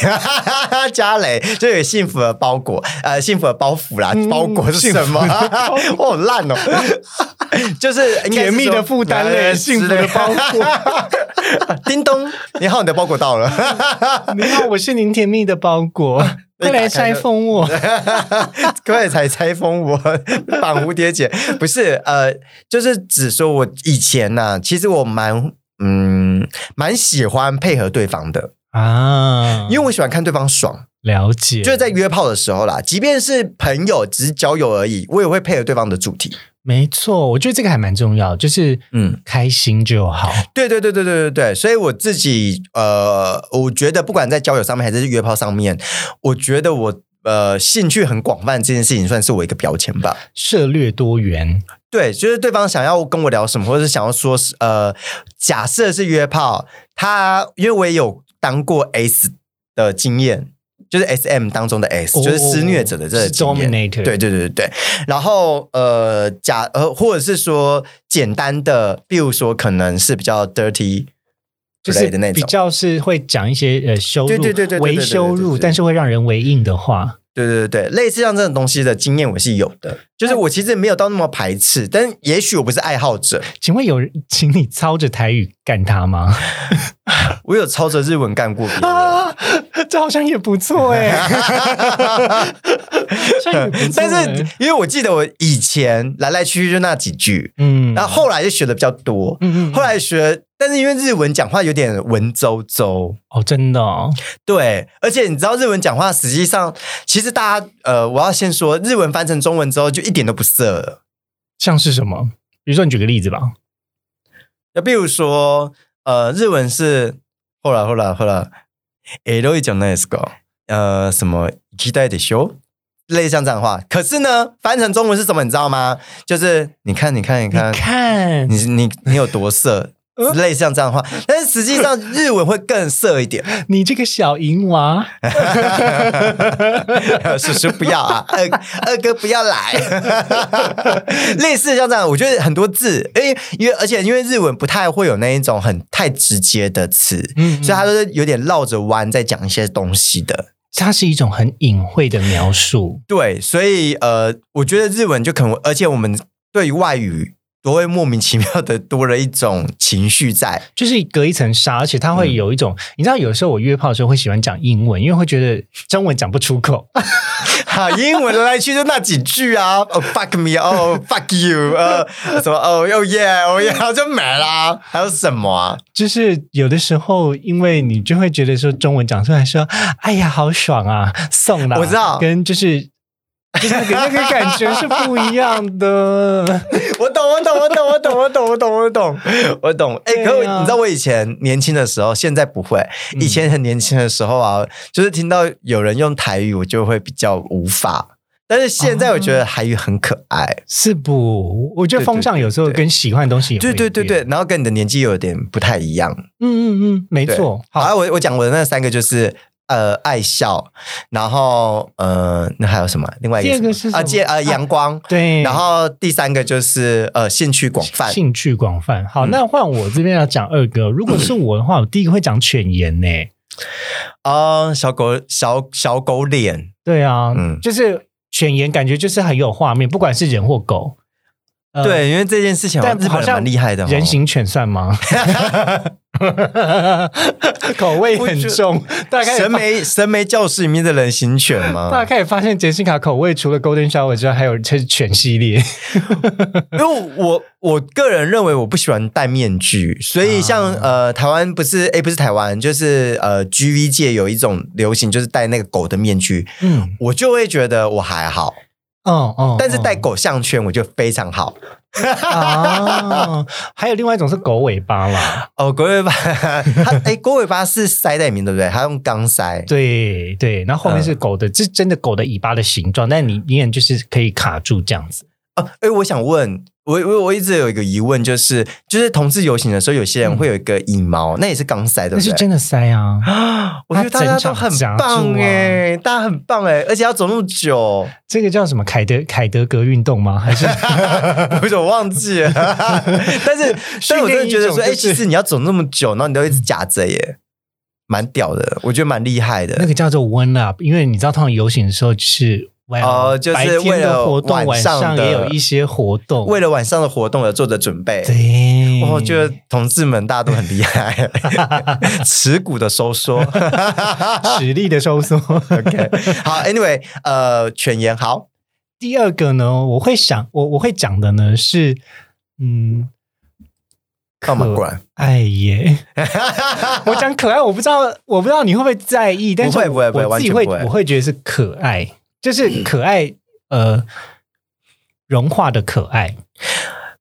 Speaker 2: 家累就有幸福的包裹，呃，幸福的包袱啦。包裹是什么？我好烂哦，就是
Speaker 1: 甜蜜的负担嘞，幸福的包裹。
Speaker 2: 叮咚，你好，你的包裹到了。
Speaker 1: 你好，我是您甜蜜的包裹，快来拆封我，
Speaker 2: 快来拆封我，绑蝴蝶结。不是，呃，就是只说我以前呢，其实我蛮。嗯，蛮喜欢配合对方的啊，因为我喜欢看对方爽。
Speaker 1: 了解，
Speaker 2: 就是在约炮的时候啦，即便是朋友，只是交友而已，我也会配合对方的主题。
Speaker 1: 没错，我觉得这个还蛮重要，就是嗯，开心就好。
Speaker 2: 对对对对对对对，所以我自己呃，我觉得不管在交友上面还是约炮上面，我觉得我呃兴趣很广泛，这件事情算是我一个标签吧，
Speaker 1: 涉略多元。
Speaker 2: 对，就是对方想要跟我聊什么，或者是想要说，呃，假设是约炮，他因为我也有当过 S 的经验，就是 SM 当中的 S，就是施虐者的这个经验。对对对对对。然后呃，假呃，或者是说简单的，比如说可能是比较 dirty 之类的那种，
Speaker 1: 比较是会讲一些呃羞辱，
Speaker 2: 对对对对，
Speaker 1: 维羞辱，但是会让人为硬的话。
Speaker 2: 对对对类似像这种东西的经验我是有的，就是我其实没有到那么排斥，但也许我不是爱好者。
Speaker 1: 请问有请你操着台语干他吗？
Speaker 2: 我有操着日文干过别人，
Speaker 1: 这好像也不错 哎。
Speaker 2: 但是因为我记得我以前来来去去就那几句，嗯，然后后来就学的比较多，嗯嗯，后来学。但是因为日文讲话有点文绉绉
Speaker 1: 哦，真的，
Speaker 2: 对，而且你知道日文讲话，实际上其实大家呃，我要先说日文翻成中文之后就一点都不色了，
Speaker 1: 像是什么？比如说你举个例子吧，
Speaker 2: 那比如说呃，日文是后来后来后来，エロいじゃないですか？呃，什么期待的修，类似像这样的话，可是呢，翻成中文是什么？你知道吗？就是你看你看你看，
Speaker 1: 看
Speaker 2: 你你你有多色。 类似像这样的话，但是实际上日文会更色一点。
Speaker 1: 你这个小淫娃，
Speaker 2: 叔叔不要啊，二二哥不要来。类似像这样，我觉得很多字，哎，因为而且因为日文不太会有那一种很太直接的词，嗯，所以它都是有点绕着弯在讲一些东西的。
Speaker 1: 它是一种很隐晦的描述。
Speaker 2: 对，所以呃，我觉得日文就可能，而且我们对于外语。都会莫名其妙的多了一种情绪在，
Speaker 1: 就是隔一层纱，而且他会有一种，你知道，有时候我约炮的时候会喜欢讲英文，因为会觉得中文讲不出口。
Speaker 2: 好，英文来去就那几句啊，Oh fuck me，哦 fuck you，呃，什么？哦，Oh yeah，Oh yeah，就没啦。还有什么啊？
Speaker 1: 就是有的时候，因为你就会觉得说中文讲出来说，哎呀，好爽啊，送了，
Speaker 2: 我知道，
Speaker 1: 跟就是。就是那个那个感觉是不一样的。
Speaker 2: 我懂，我懂，我懂，我懂，我懂，我懂，我懂，我懂。哎，可你知道我以前年轻的时候，现在不会。以前很年轻的时候啊，就是听到有人用台语，我就会比较无法。但是现在我觉得台语很可爱，
Speaker 1: 是不？我觉得风向有时候跟喜欢的东西，
Speaker 2: 对对对对，然后跟你的年纪有点不太一样。
Speaker 1: 嗯嗯嗯，没错。
Speaker 2: 好，我我讲我的那三个就是。呃，爱笑，然后呃，那还有什么？另外一
Speaker 1: 个是啊，
Speaker 2: 借呃阳光，
Speaker 1: 对。
Speaker 2: 然后第三个就是呃，兴趣广泛，
Speaker 1: 兴趣广泛。好，那换我这边要讲二哥。如果是我的话，我第一个会讲犬颜呢。
Speaker 2: 啊，小狗小小狗脸，
Speaker 1: 对啊，嗯，就是犬颜，感觉就是很有画面，不管是人或狗。
Speaker 2: 对，因为这件事情，但好像蛮厉害的。
Speaker 1: 人形犬算吗？口味很重，大概
Speaker 2: 神眉神眉教室里面的人形犬吗？
Speaker 1: 大家可以发现，杰西卡口味除了 Golden Shower 之外，还有是犬系列。
Speaker 2: 因为我我个人认为我不喜欢戴面具，所以像呃台湾不是哎不是台湾，就是呃 GV 界有一种流行，就是戴那个狗的面具。嗯，我就会觉得我还好。哦哦，但是戴狗项圈我觉得非常好
Speaker 1: 啊。还有另外一种是狗尾巴啦。
Speaker 2: 哦，狗尾巴，它哎，狗尾巴是塞在里面，对不对？它用钢塞。
Speaker 1: 对对，然后后面是狗的，这真的狗的尾巴的形状，但你依然就是可以卡住这样子。
Speaker 2: 哦，哎，我想问。我我我一直有一个疑问，就是就是同志游行的时候，有些人会有一个羽毛，那也是刚塞的，
Speaker 1: 那是真的塞啊！
Speaker 2: 我觉得大家都很棒哎，大家很棒哎，而且要走那么久，
Speaker 1: 这个叫什么凯德凯德格运动吗？还是
Speaker 2: 我怎么忘记了？但是但是我真的觉得说，哎，其实你要走那么久，然后你都一直夹着耶。蛮屌的，我觉得蛮厉害的。
Speaker 1: 那个叫做 one up，因为你知道，通常游行的时候就是
Speaker 2: 哦就是为了
Speaker 1: 活动，晚
Speaker 2: 晚上的
Speaker 1: 也有一些活动。
Speaker 2: 为了晚上的活动而做的准备。
Speaker 1: 对，
Speaker 2: 我觉得同志们大家都很厉害，耻骨的收缩。
Speaker 1: 实力的收缩。
Speaker 2: OK，好，Anyway，呃，犬言好，
Speaker 1: 第二个呢，我会想，我我会讲的呢是，嗯，
Speaker 2: 干嘛
Speaker 1: 可
Speaker 2: 果然
Speaker 1: 爱耶。我讲可爱，我不知道，我不知道你会不会在意，但是
Speaker 2: 不会不会不会
Speaker 1: 我自己会我会觉得是可爱，就是可爱，呃，融化的可爱。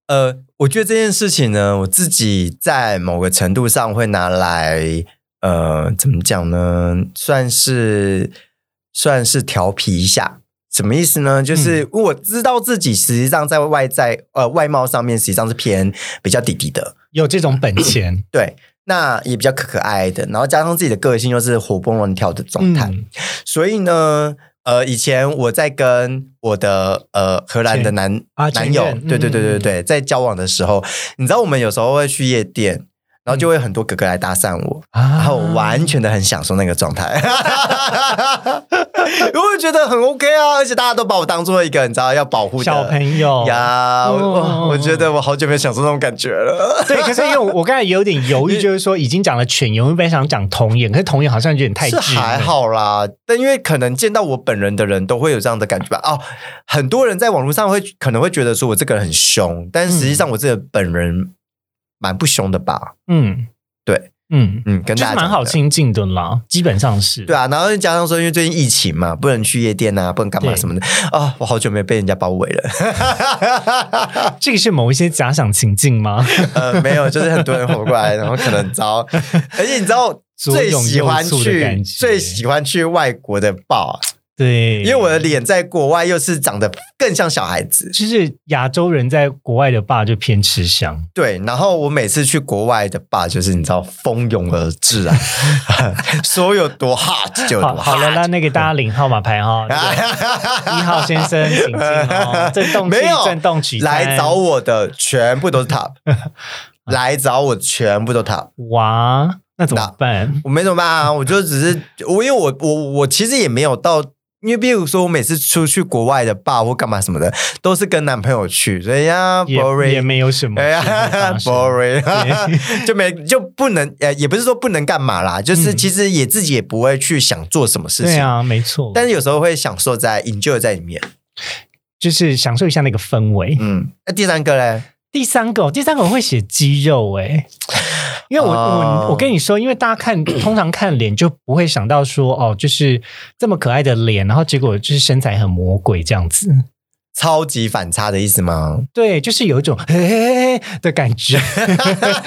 Speaker 2: 呃，我觉得这件事情呢，我自己在某个程度上会拿来，呃，怎么讲呢？算是算是调皮一下。什么意思呢？就是我知道自己实际上在外在呃外貌上面实际上是偏比较弟弟的，
Speaker 1: 有这种本钱
Speaker 2: 对，那也比较可可爱爱的，然后加上自己的个性又是活蹦乱跳的状态，
Speaker 1: 嗯
Speaker 2: 所以呢，呃，以前我在跟我的呃荷兰的男、
Speaker 1: 啊
Speaker 2: 男友对对对对
Speaker 1: 嗯
Speaker 2: 对，在交往的时候，你知道我们有时候会去夜店，然后就会很多哥哥来搭讪我，
Speaker 1: 啊。
Speaker 2: 然后我完全的很享受那个状态，我会觉得很 OK 啊，而且大家都把我当做一个你知道要保护
Speaker 1: 小朋友
Speaker 2: 呀，我觉得我好久没有享受那种感觉了。
Speaker 1: 对，可是因为我我刚才有点犹豫，就是说已经讲了犬颜，我本来想讲童颜，可是童颜好像有点太
Speaker 2: 是还。好啦，但因为可能见到我本人的人都会有这样的感觉吧。哦，很多人在网络上会可能会觉得说我这个人很凶，但实际上我这个本人蛮不凶的吧？
Speaker 1: 嗯，
Speaker 2: 对，
Speaker 1: 嗯，
Speaker 2: 嗯，跟大家讲的。
Speaker 1: 好亲近的啦，基本上是。
Speaker 2: 对啊，然后再加上说，因为最近疫情嘛，不能去夜店啊，不能干嘛什么的啊、我好久没有被人家包围了。
Speaker 1: 这个是某一些假想情境吗？
Speaker 2: 呃，没有，就是很多人活过来，然后可能遭，而且你知道最喜欢去最喜欢去外国的 bar，
Speaker 1: 对，
Speaker 2: 因为我的脸在国外又是长得更像小孩子，
Speaker 1: 就是亚洲人在国外的爸就偏吃香，
Speaker 2: 对，然后我每次去国外的 bar，就是你知道蜂拥而至啊，说有多 hot 就有多
Speaker 1: 好好了
Speaker 2: ，hot。
Speaker 1: 那那个大家领号码牌哈，这 个一号先生请进哦，震动器
Speaker 2: 没有
Speaker 1: 震动取餐
Speaker 2: 来找我的全部都是 top，来找我全部都 top。
Speaker 1: 哇，那怎么办？
Speaker 2: 我没怎么办啊，我就只是我，因为我我我其实也没有到，因为比如说我每次出去国外的 bar 或干嘛什么的，都是跟男朋友去，所以呀
Speaker 1: 也也
Speaker 2: ，boring。
Speaker 1: 没有什么
Speaker 2: 哎
Speaker 1: 事情
Speaker 2: 呀，boring，就没就不能呃，也不是说不能干嘛啦，就是
Speaker 1: 嗯。
Speaker 2: 其实也自己也不会去想做什么事情，
Speaker 1: 对啊，没错，
Speaker 2: 但是有时候会享受在 enjoy 在里面。
Speaker 1: 就是享受一下那个氛围。
Speaker 2: 嗯，那第三个嘞，
Speaker 1: 第三个，第三个我会写肌肉哎、因为我、
Speaker 2: 哦
Speaker 1: 我我跟你说，因为大家看 通常看脸就不会想到说哦，就是这么可爱的脸，然后结果就是身材很魔鬼这样子。
Speaker 2: 超级反差的意思吗？
Speaker 1: 对，就是有一种 嘿嘿嘿的感觉，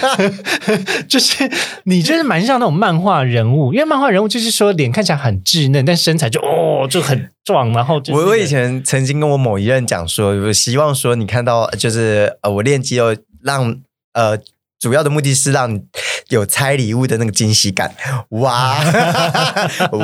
Speaker 1: 就是你就是蛮像那种漫画人物，因为漫画人物就是说脸看起来很稚嫩，但身材就哦就很壮，然后
Speaker 2: 我我以前曾经跟我某一任讲说，我希望说你看到就是呃，我练肌肉让呃。主要的目的是让你有拆礼物的那个惊喜感，哇。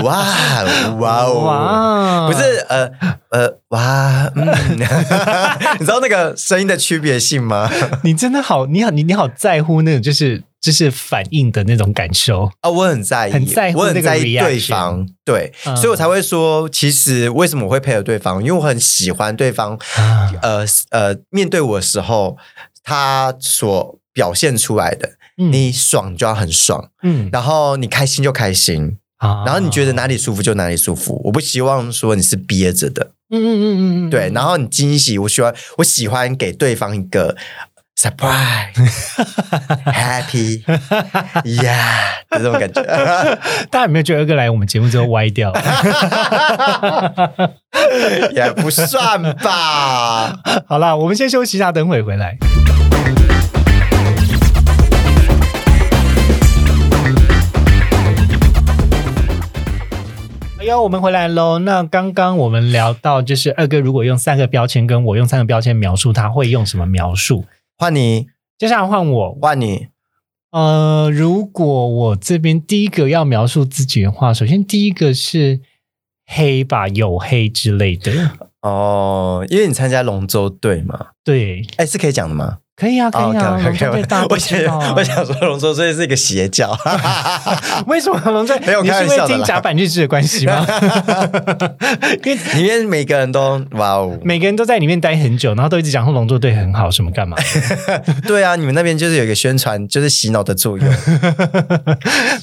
Speaker 2: 哇 哇哦！
Speaker 1: 哇，
Speaker 2: 不是呃呃哇，嗯，你知道那个声音的区别性吗？
Speaker 1: 你真的好，你好，你你好在乎那种就是就是反应的那种感受。
Speaker 2: 啊，我很在意，
Speaker 1: 很在乎那个
Speaker 2: 我很在意对方，对，
Speaker 1: 嗯。
Speaker 2: 所以我才会说，其实为什么我会配合对方，因为我很喜欢对方，
Speaker 1: 啊。
Speaker 2: 呃呃，面对我的时候，他所表现出来的，
Speaker 1: 嗯
Speaker 2: 你爽就要很爽，
Speaker 1: 嗯，
Speaker 2: 然后你开心就开心，
Speaker 1: 啊
Speaker 2: 然后你觉得哪里舒服就哪里舒服，我不希望说你是憋着的，
Speaker 1: 嗯嗯嗯嗯嗯，
Speaker 2: 对，然后你惊喜，我喜欢我喜欢给对方一个 surprise happy yeah 的这种感觉。
Speaker 1: 大家有没有觉得二哥来我们节目之后歪掉？
Speaker 2: 也不算吧。
Speaker 1: 好啦，我们先休息一下，等会回来。哎呦，我们回来喽。那刚刚我们聊到，就是二哥如果用三个标签跟我用三个标签描述他，会用什么描述？
Speaker 2: 换你，
Speaker 1: 接下来换我。
Speaker 2: 换你，
Speaker 1: 呃，如果我这边第一个要描述自己的话，首先第一个是黑吧，黝黑之类的。
Speaker 2: 哦，因为你参加龙舟队嘛，
Speaker 1: 对，
Speaker 2: 哎，是可以讲的吗？
Speaker 1: 可以啊，可以啊，龙舟队大家都
Speaker 2: 我想。我想说龙舟队是一个邪教，
Speaker 1: 为什么龙舟？
Speaker 2: 没有
Speaker 1: 你是因为
Speaker 2: 开玩笑的啦
Speaker 1: 听甲板日志的关系吗？因为
Speaker 2: 里面每个人都哇哦，
Speaker 1: 每个人都在里面待很久，然后都一直讲说龙舟队很好，什么干嘛？
Speaker 2: 对啊，你们那边就是有一个宣传，就是洗脑的作用。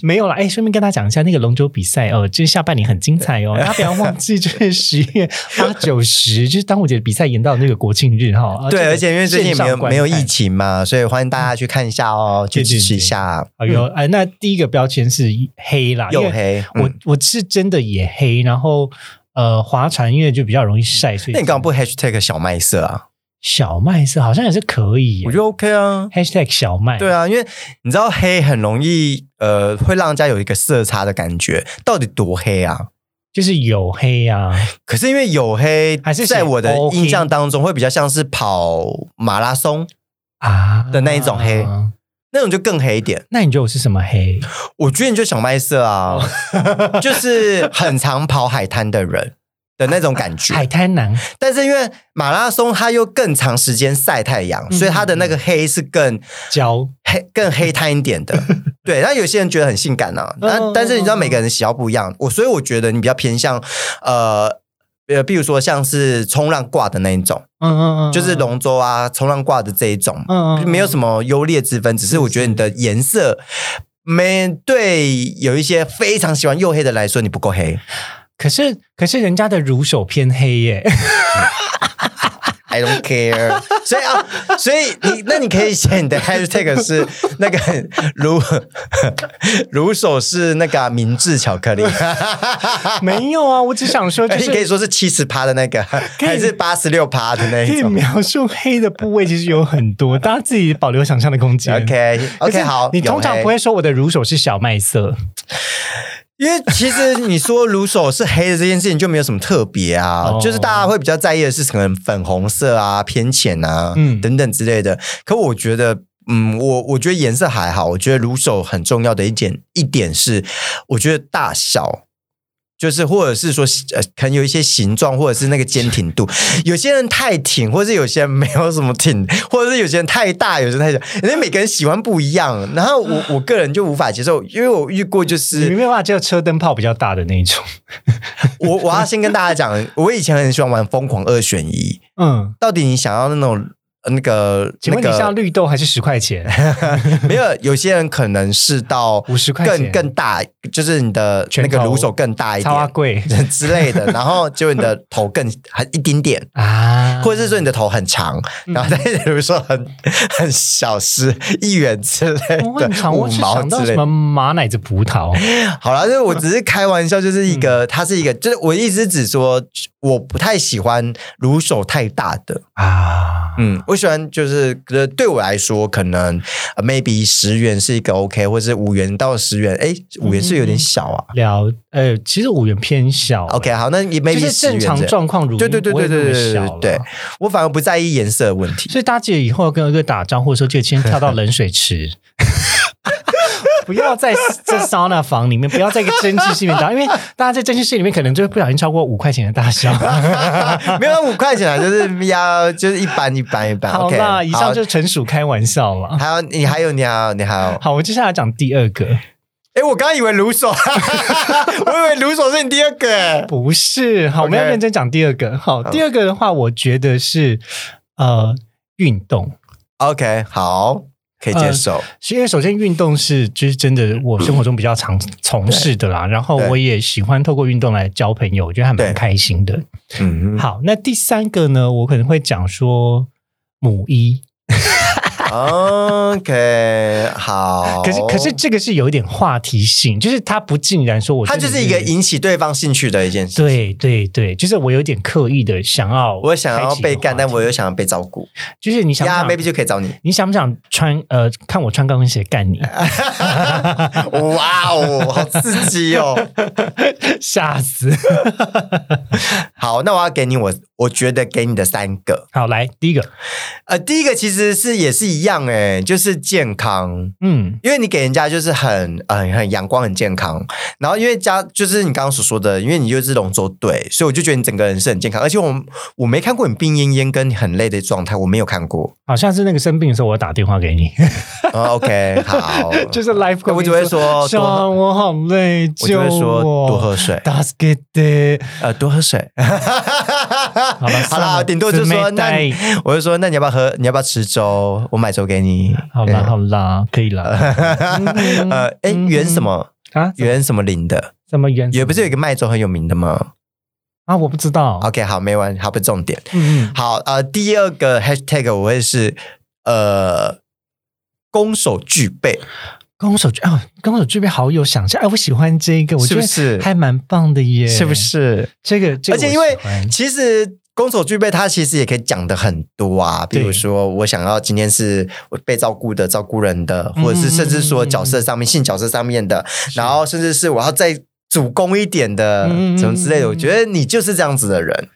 Speaker 1: 没有啦，哎，顺便跟大家讲一下，那个龙舟比赛哦，就是下半年很精彩哦，大家不要忘记，就是十月八九十，就是端午节的比赛延到那个国庆日哈。
Speaker 2: 对，而且因为最近也没有没有疫
Speaker 1: 情。
Speaker 2: 情嘛，所以欢迎大家去看一下哦，去支持一下。
Speaker 1: 哎呦，哎，那第一个标签是黑啦，
Speaker 2: 又黑，
Speaker 1: 我
Speaker 2: 嗯
Speaker 1: 我是真的也黑，然后呃，划船因为就比较容易晒，所以
Speaker 2: 那你刚刚不 hashtag 小麦色啊？
Speaker 1: 小麦色好像也是可以
Speaker 2: 我觉得 OK 啊。
Speaker 1: ，#hashtag 小麦，
Speaker 2: 对啊，因为你知道黑很容易呃，会让人家有一个色差的感觉，到底多黑啊？
Speaker 1: 就是有黑啊，
Speaker 2: 可是因为有黑，
Speaker 1: 还是
Speaker 2: 在我的印象当中会比较像是跑马拉松
Speaker 1: 啊
Speaker 2: 的那一种黑。那种，就更黑一点。
Speaker 1: 那你觉得我是什么黑？
Speaker 2: 我觉得你就小麦色啊，就是很常跑海滩的人的那种感觉。
Speaker 1: 海滩男。
Speaker 2: 但是因为马拉松它又更长时间晒太阳，
Speaker 1: 嗯
Speaker 2: 所以它的那个黑是更
Speaker 1: 焦，
Speaker 2: 黑、更黑滩一点的。对，那有些人觉得很性感啊，那、
Speaker 1: 嗯
Speaker 2: 但是你知道每个人喜好不一样，我所以我觉得你比较偏向呃呃，比如说像是冲浪挂的那一种，
Speaker 1: 嗯嗯嗯，
Speaker 2: 就是龙舟啊、冲浪挂的这一种，
Speaker 1: 嗯，嗯
Speaker 2: 没有什么优劣之分，只是我觉得你的颜色。没对，有一些非常喜欢黝黑的来说，你不够黑。
Speaker 1: 可是可是人家的乳手偏黑耶，
Speaker 2: I don't care。所以啊，所以你那你可以写你的 hashtag 是那个如 如手是那个啊明治巧克力，
Speaker 1: 没有啊，我只想说就
Speaker 2: 你可以。说是七十趴的那个，
Speaker 1: 以
Speaker 2: 还是八十六趴的那
Speaker 1: 可
Speaker 2: 一种。
Speaker 1: 以描述黑的部位其实有很多，大家自己保留想象的空间。
Speaker 2: OK OK 好，
Speaker 1: 你通常不会说我的如手是小麦色，
Speaker 2: 因为其实你说卢手是黑的这件事情就没有什么特别啊，
Speaker 1: 哦
Speaker 2: 就是大家会比较在意的是可能粉红色啊、偏浅啊，
Speaker 1: 嗯
Speaker 2: 等等之类的。可我觉得。嗯，我我觉得颜色还好，我觉得卢手很重要的一点一点是，我觉得大小，就是或者是说呃，可能有一些形状，或者是那个坚挺度，有些人太挺，或者是有些人没有什么挺，或者是有些人太大，有些人太小，因为每个人喜欢不一样。然后我 我个人就无法接受，因为我遇过就是
Speaker 1: 你没有办法只有车灯泡比较大的那一种。
Speaker 2: 我我要先跟大家讲，我以前很喜欢玩疯狂二选一。
Speaker 1: 嗯，
Speaker 2: 到底你想要那种呃那个
Speaker 1: 请问你
Speaker 2: 那个
Speaker 1: 是要绿豆还是十块钱？
Speaker 2: 没有？有些人可能是到
Speaker 1: 五十块
Speaker 2: 更更大，就是你的那个乳手更大一点
Speaker 1: 贵
Speaker 2: 之类的，然后就你的头更还一丁点。
Speaker 1: 啊，
Speaker 2: 或者是说你的头很长，
Speaker 1: 嗯
Speaker 2: 然后但是比如说很很小是一元之类的五毛之类
Speaker 1: 什么。马奶子葡萄，
Speaker 2: 好了，就是我只是开玩笑，就是一
Speaker 1: 嗯
Speaker 2: 个，它是一个，就是我意思是指说，我不太喜欢如手太大的。
Speaker 1: 啊，
Speaker 2: 嗯，我喜欢就是，呃，对我来说，可能、呃、maybe 十元是一个 OK，或者五元到十元，哎，五元是有点小啊。
Speaker 1: 了，呃，其实五元偏小、
Speaker 2: OK，好，那也 maybe
Speaker 1: 是正常状况如，
Speaker 2: 如对对对对对对
Speaker 1: 对,
Speaker 2: 我反而不在意颜色的问题。
Speaker 1: 所以大姐以后要跟二哥打招呼的时候，就先跳到冷水池。不要在这桑拿房里面，不要在一个蒸汽室里面打，因为大家在蒸汽室里面可能就会不小心超过五块钱的大小。
Speaker 2: 没有五块钱啊，就是要就是一般一般一般。
Speaker 1: 好
Speaker 2: OK，
Speaker 1: 啦，以上就是纯属开玩笑了。
Speaker 2: 还有你还有你还有你好，
Speaker 1: 好，我接下来讲第二个，
Speaker 2: 哎，我刚刚以为卢手，我以为卢手是你第二个哎。
Speaker 1: 不是，好，我们要
Speaker 2: OK
Speaker 1: 认真讲第二个。好，
Speaker 2: 好
Speaker 1: 第二个的话，我觉得是呃运动。
Speaker 2: OK，好，可以接受。
Speaker 1: 是因为首先运动是就是真的我生活中比较常从事的啦，然后我也喜欢透过运动来交朋友，我觉得还蛮开心的。
Speaker 2: 嗯，
Speaker 1: 好，那第三个呢，我可能会讲说母一，
Speaker 2: OK，好。
Speaker 1: 可是可是这个是有一点话题性，就是它不尽然说我
Speaker 2: 它就是一个引起对方兴趣的一件事。
Speaker 1: 对对对，就是我有点刻意的想要，
Speaker 2: 我想要被干，但我又想要被照顾。
Speaker 1: 就是你想不
Speaker 2: 呀
Speaker 1: 想
Speaker 2: ，maybe 就可以找你。
Speaker 1: 你想不想穿呃看我穿高跟鞋干你？
Speaker 2: 哇哦，好刺激哦！
Speaker 1: 吓死！
Speaker 2: 好，那我要给你我我觉得给你的三个。
Speaker 1: 好，来第一个，
Speaker 2: 呃，第一个其实是也是一样哎、就是健康。
Speaker 1: 嗯，
Speaker 2: 因为你给人家就是很很很阳光、很健康，然后因为家就是你刚刚所说的，因为你就是龙舟队，所以我就觉得你整个人是很健康，而且我我没看过你病恹恹跟你很累的状态，我没有看过。
Speaker 1: 好像是那个生病的时候，我打电话给你，
Speaker 2: 哦 OK，好，
Speaker 1: 就是 life，
Speaker 2: 我只会说
Speaker 1: 我好累，
Speaker 2: 我就会
Speaker 1: 救
Speaker 2: 说
Speaker 1: 我。
Speaker 2: 多喝水，
Speaker 1: 大斯给的，
Speaker 2: 呃，多喝水。
Speaker 1: 好了
Speaker 2: 好啦，顶多就说那你，我就说那你要不要喝？你要不要吃粥？我买粥给你。
Speaker 1: 好啦好啦，可以了。
Speaker 2: 呃，哎，袁什么？
Speaker 1: 啊？
Speaker 2: 袁什么林的？
Speaker 1: 什么原？
Speaker 2: 也不是有一个卖粥很有名的吗
Speaker 1: 啊？我不知道。
Speaker 2: ？OK，好，没完，好，不是重点。
Speaker 1: 嗯嗯，
Speaker 2: 好，呃，第二个 Hashtag 我会是呃，攻守俱备，
Speaker 1: 攻守具啊，攻守具备好有想象。哎，我喜欢这个，我觉得
Speaker 2: 是
Speaker 1: 还蛮棒的耶？
Speaker 2: 是不？是？
Speaker 1: 这个，这个
Speaker 2: 而且因为其实攻守具备，它其实也可以讲的很多啊。比如说，我想要今天是我被照顾的、照顾人的，
Speaker 1: 嗯
Speaker 2: 或者是甚至说角色上面、性角色上面的，然后甚至是我要再主攻一点的，
Speaker 1: 嗯
Speaker 2: 什么之类的。我觉得你就是这样子的人。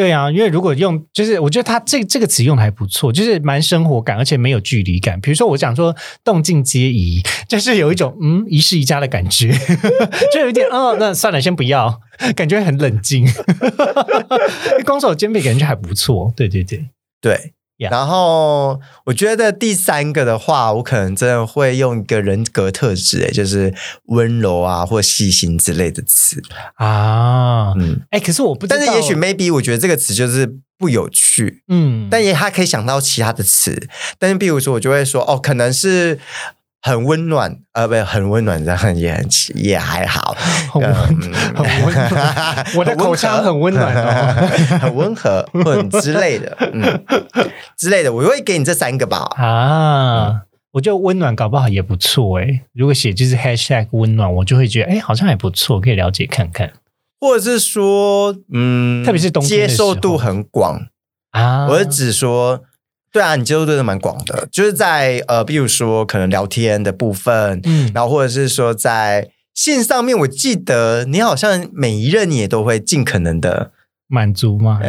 Speaker 1: 对啊，因为如果用，就是我觉得他这这个词用的还不错，就是蛮生活感，而且没有距离感。比如说我讲说动静皆宜，就是有一种嗯一室一家的感觉，就有一点哦，那算了，先不要，感觉很冷静。攻守兼备感觉还不错，对对对，
Speaker 2: 对。
Speaker 1: Yeah
Speaker 2: 然后我觉得第三个的话，我可能真的会用一个人格特质，哎就是温柔啊或细心之类的词。
Speaker 1: 啊，
Speaker 2: 嗯，
Speaker 1: 哎，可是我不知道，
Speaker 2: 但是也许 maybe 我觉得这个词就是不有趣，
Speaker 1: 嗯，
Speaker 2: 但也他可以想到其他的词。但是比如说，我就会说哦，可能是很温暖，呃，不，很温暖，这样也很也还好，
Speaker 1: 很温
Speaker 2: 嗯
Speaker 1: 很温暖，我的口腔很温暖哦。
Speaker 2: 很温和，或者之类的，嗯，之类的，我会给你这三个吧。
Speaker 1: 啊，我觉得温暖搞不好也不错诶。如果写就是 hashtag 温暖，我就会觉得哎，好像还不错，可以了解看看
Speaker 2: 或者是说，嗯，
Speaker 1: 特别是冬天
Speaker 2: 接受度很广。
Speaker 1: 啊。
Speaker 2: 我是指说，对啊，你接受度是蛮广的，就是在呃，比如说可能聊天的部分，
Speaker 1: 嗯。
Speaker 2: 然后或者是说在线上面，我记得你好像每一任你也都会尽可能的，
Speaker 1: 满足吗？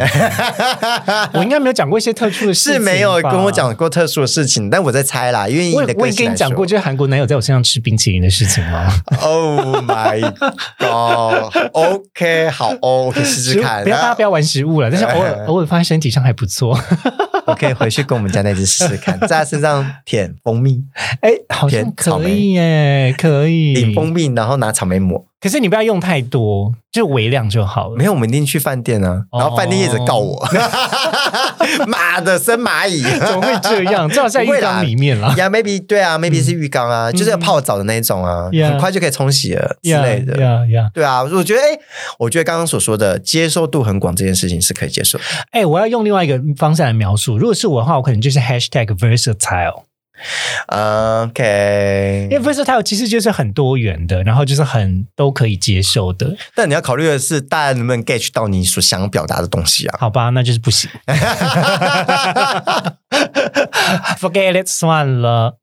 Speaker 1: 我应该没有讲过一些特殊的事情
Speaker 2: 是没有跟我。讲过特殊的事情，但我在猜啦，因为
Speaker 1: 我也跟你讲过，就是韩国男友在我身上吃冰淇淋的事情吗
Speaker 2: ？Oh my god！OK，好哦，我可以试试看。
Speaker 1: 不要大家不要玩食物了，但是偶尔 偶尔放在身体上还不错。
Speaker 2: 我可以回去跟我们家那只试试看，在他身上舔蜂蜜，
Speaker 1: 哎，好像
Speaker 2: 甜草
Speaker 1: 可以耶，可以。
Speaker 2: 舔蜂蜜，然后拿草莓抹。
Speaker 1: 可是你不要用太多，就微量就好了。
Speaker 2: 没有，我们一定去饭店啊，
Speaker 1: 哦
Speaker 2: 然后饭店业者告我，妈的生蚂蚁，
Speaker 1: 怎么会这样？最好在浴缸里面啦。
Speaker 2: 呀、yeah,，maybe 对啊，maybe 是浴缸啊，就是要泡澡的那种啊很快就可以冲洗了之类的。
Speaker 1: 呀呀！
Speaker 2: 对啊，我觉得，哎，我觉得刚刚所说的接受度很广这件事情是可以接受的。
Speaker 1: 哎，我要用另外一个方式来描述。如果是我的话，我可能就是 hashtag versatile，
Speaker 2: OK，
Speaker 1: 因为 versatile 其实就是很多元的，然后就是很都可以接受的。
Speaker 2: 但你要考虑的是，大家能不能 get 到你所想表达的东西啊？
Speaker 1: 好吧，那就是不行。Forget it，算了。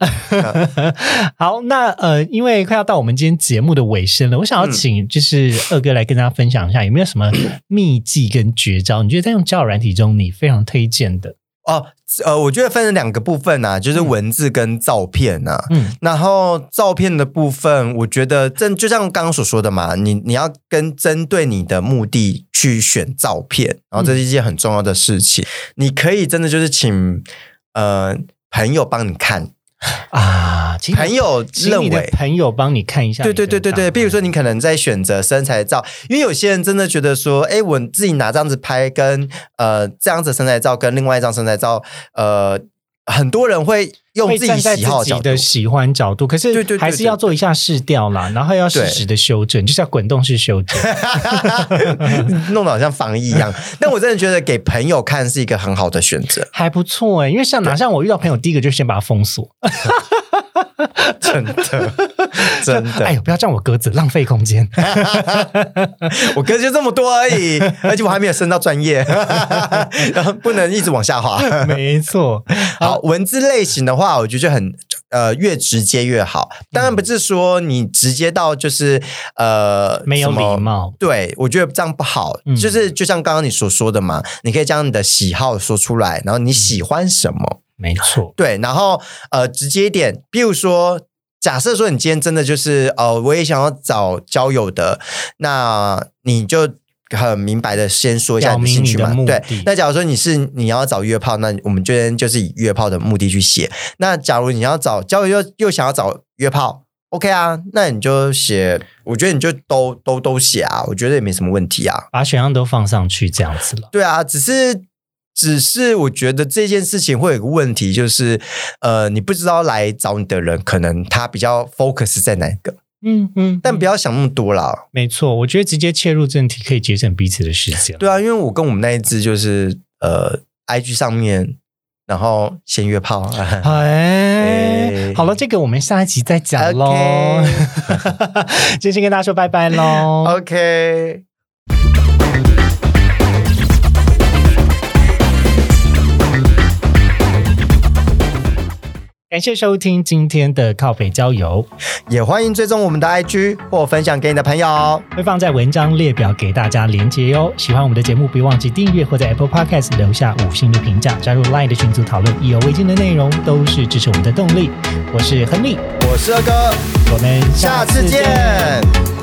Speaker 1: 好，那呃，因为快要到我们今天节目的尾声了，我想要请就是二哥来跟大家分享一下，有没有什么秘技跟绝招？你觉得在用交友软体中，你非常推荐的？
Speaker 2: 哦，呃，我觉得分成两个部分啊，就是文字跟照片啊。
Speaker 1: 嗯
Speaker 2: 然后照片的部分，我觉得正就像刚刚所说的嘛，你你要跟针对你的目的去选照片，然后这是一件很重要的事情。你可以真的就是请呃朋友帮你看，
Speaker 1: 啊，
Speaker 2: 朋友
Speaker 1: 请你的
Speaker 2: 认为。
Speaker 1: 朋友帮你看一下。
Speaker 2: 对对对对对，比如说你可能在选择身材照，因为有些人真的觉得说，哎，我自己拿这样子拍跟呃这样子身材照跟另外一张身材照，呃，很多人会用自己
Speaker 1: 会站在
Speaker 2: 喜好
Speaker 1: 的，喜欢角度，可是
Speaker 2: 对对对
Speaker 1: 还是要做一下试调啦，然后要适时的修正，就是要滚动式修正。
Speaker 2: 弄得好像防疫一样。但我真的觉得给朋友看是一个很好的选择，
Speaker 1: 还不错哎、因为像哪像我遇到朋友，第一个就先把它封锁。
Speaker 2: 真的，真的。
Speaker 1: 哎呦，不要占我格子，浪费空间。
Speaker 2: 我格子就这么多而已，而且我还没有升到专业，然后不能一直往下滑。
Speaker 1: 没错，
Speaker 2: 好，文字类型的话，我觉得就很呃越直接越好。当然不是说你直接到就是呃
Speaker 1: 没有礼貌。
Speaker 2: 对，我觉得这样不好。
Speaker 1: 嗯
Speaker 2: 就是就像刚刚你所说的嘛，你可以将你的喜好说出来，然后你喜欢什么。
Speaker 1: 没错，
Speaker 2: 对，然后呃，直接一点，比如说，假设说你今天真的就是呃，我也想要找交友的，那你就很明白的先说一下你的兴趣嘛对，那假如说你是你要找约炮，那我们就先就是以约炮的目的去写。那假如你要找交友又又想要找约炮，OK 啊，那你就写，我觉得你就都都都写啊，我觉得也没什么问题啊。
Speaker 1: 把选项都放上去这样子了。
Speaker 2: 对啊，只是只是我觉得这件事情会有个问题，就是呃，你不知道来找你的人，可能他比较 focus 在哪一个，
Speaker 1: 嗯嗯，
Speaker 2: 但不要想那么多啦。
Speaker 1: 没错，我觉得直接切入正题可以节省彼此的时间。
Speaker 2: 对啊，因为我跟我们那一只就是呃，IG 上面，然后先约炮，
Speaker 1: 哎，
Speaker 2: 哎
Speaker 1: 好了，这个我们下一集再讲喽 先跟大家说拜拜喽。
Speaker 2: OK。
Speaker 1: 感谢收听今天的靠北郊游，
Speaker 2: 也欢迎追踪我们的 IG 或分享给你的朋友。
Speaker 1: 会放在文章列表给大家连接哦。喜欢我们的节目，别忘记订阅或在 Apple Podcast 留下五星的评价，加入 Line 的群组讨论意犹未尽的内容，都是支持我们的动力。我是亨利，
Speaker 2: 我是二哥，
Speaker 1: 我们
Speaker 2: 下次见。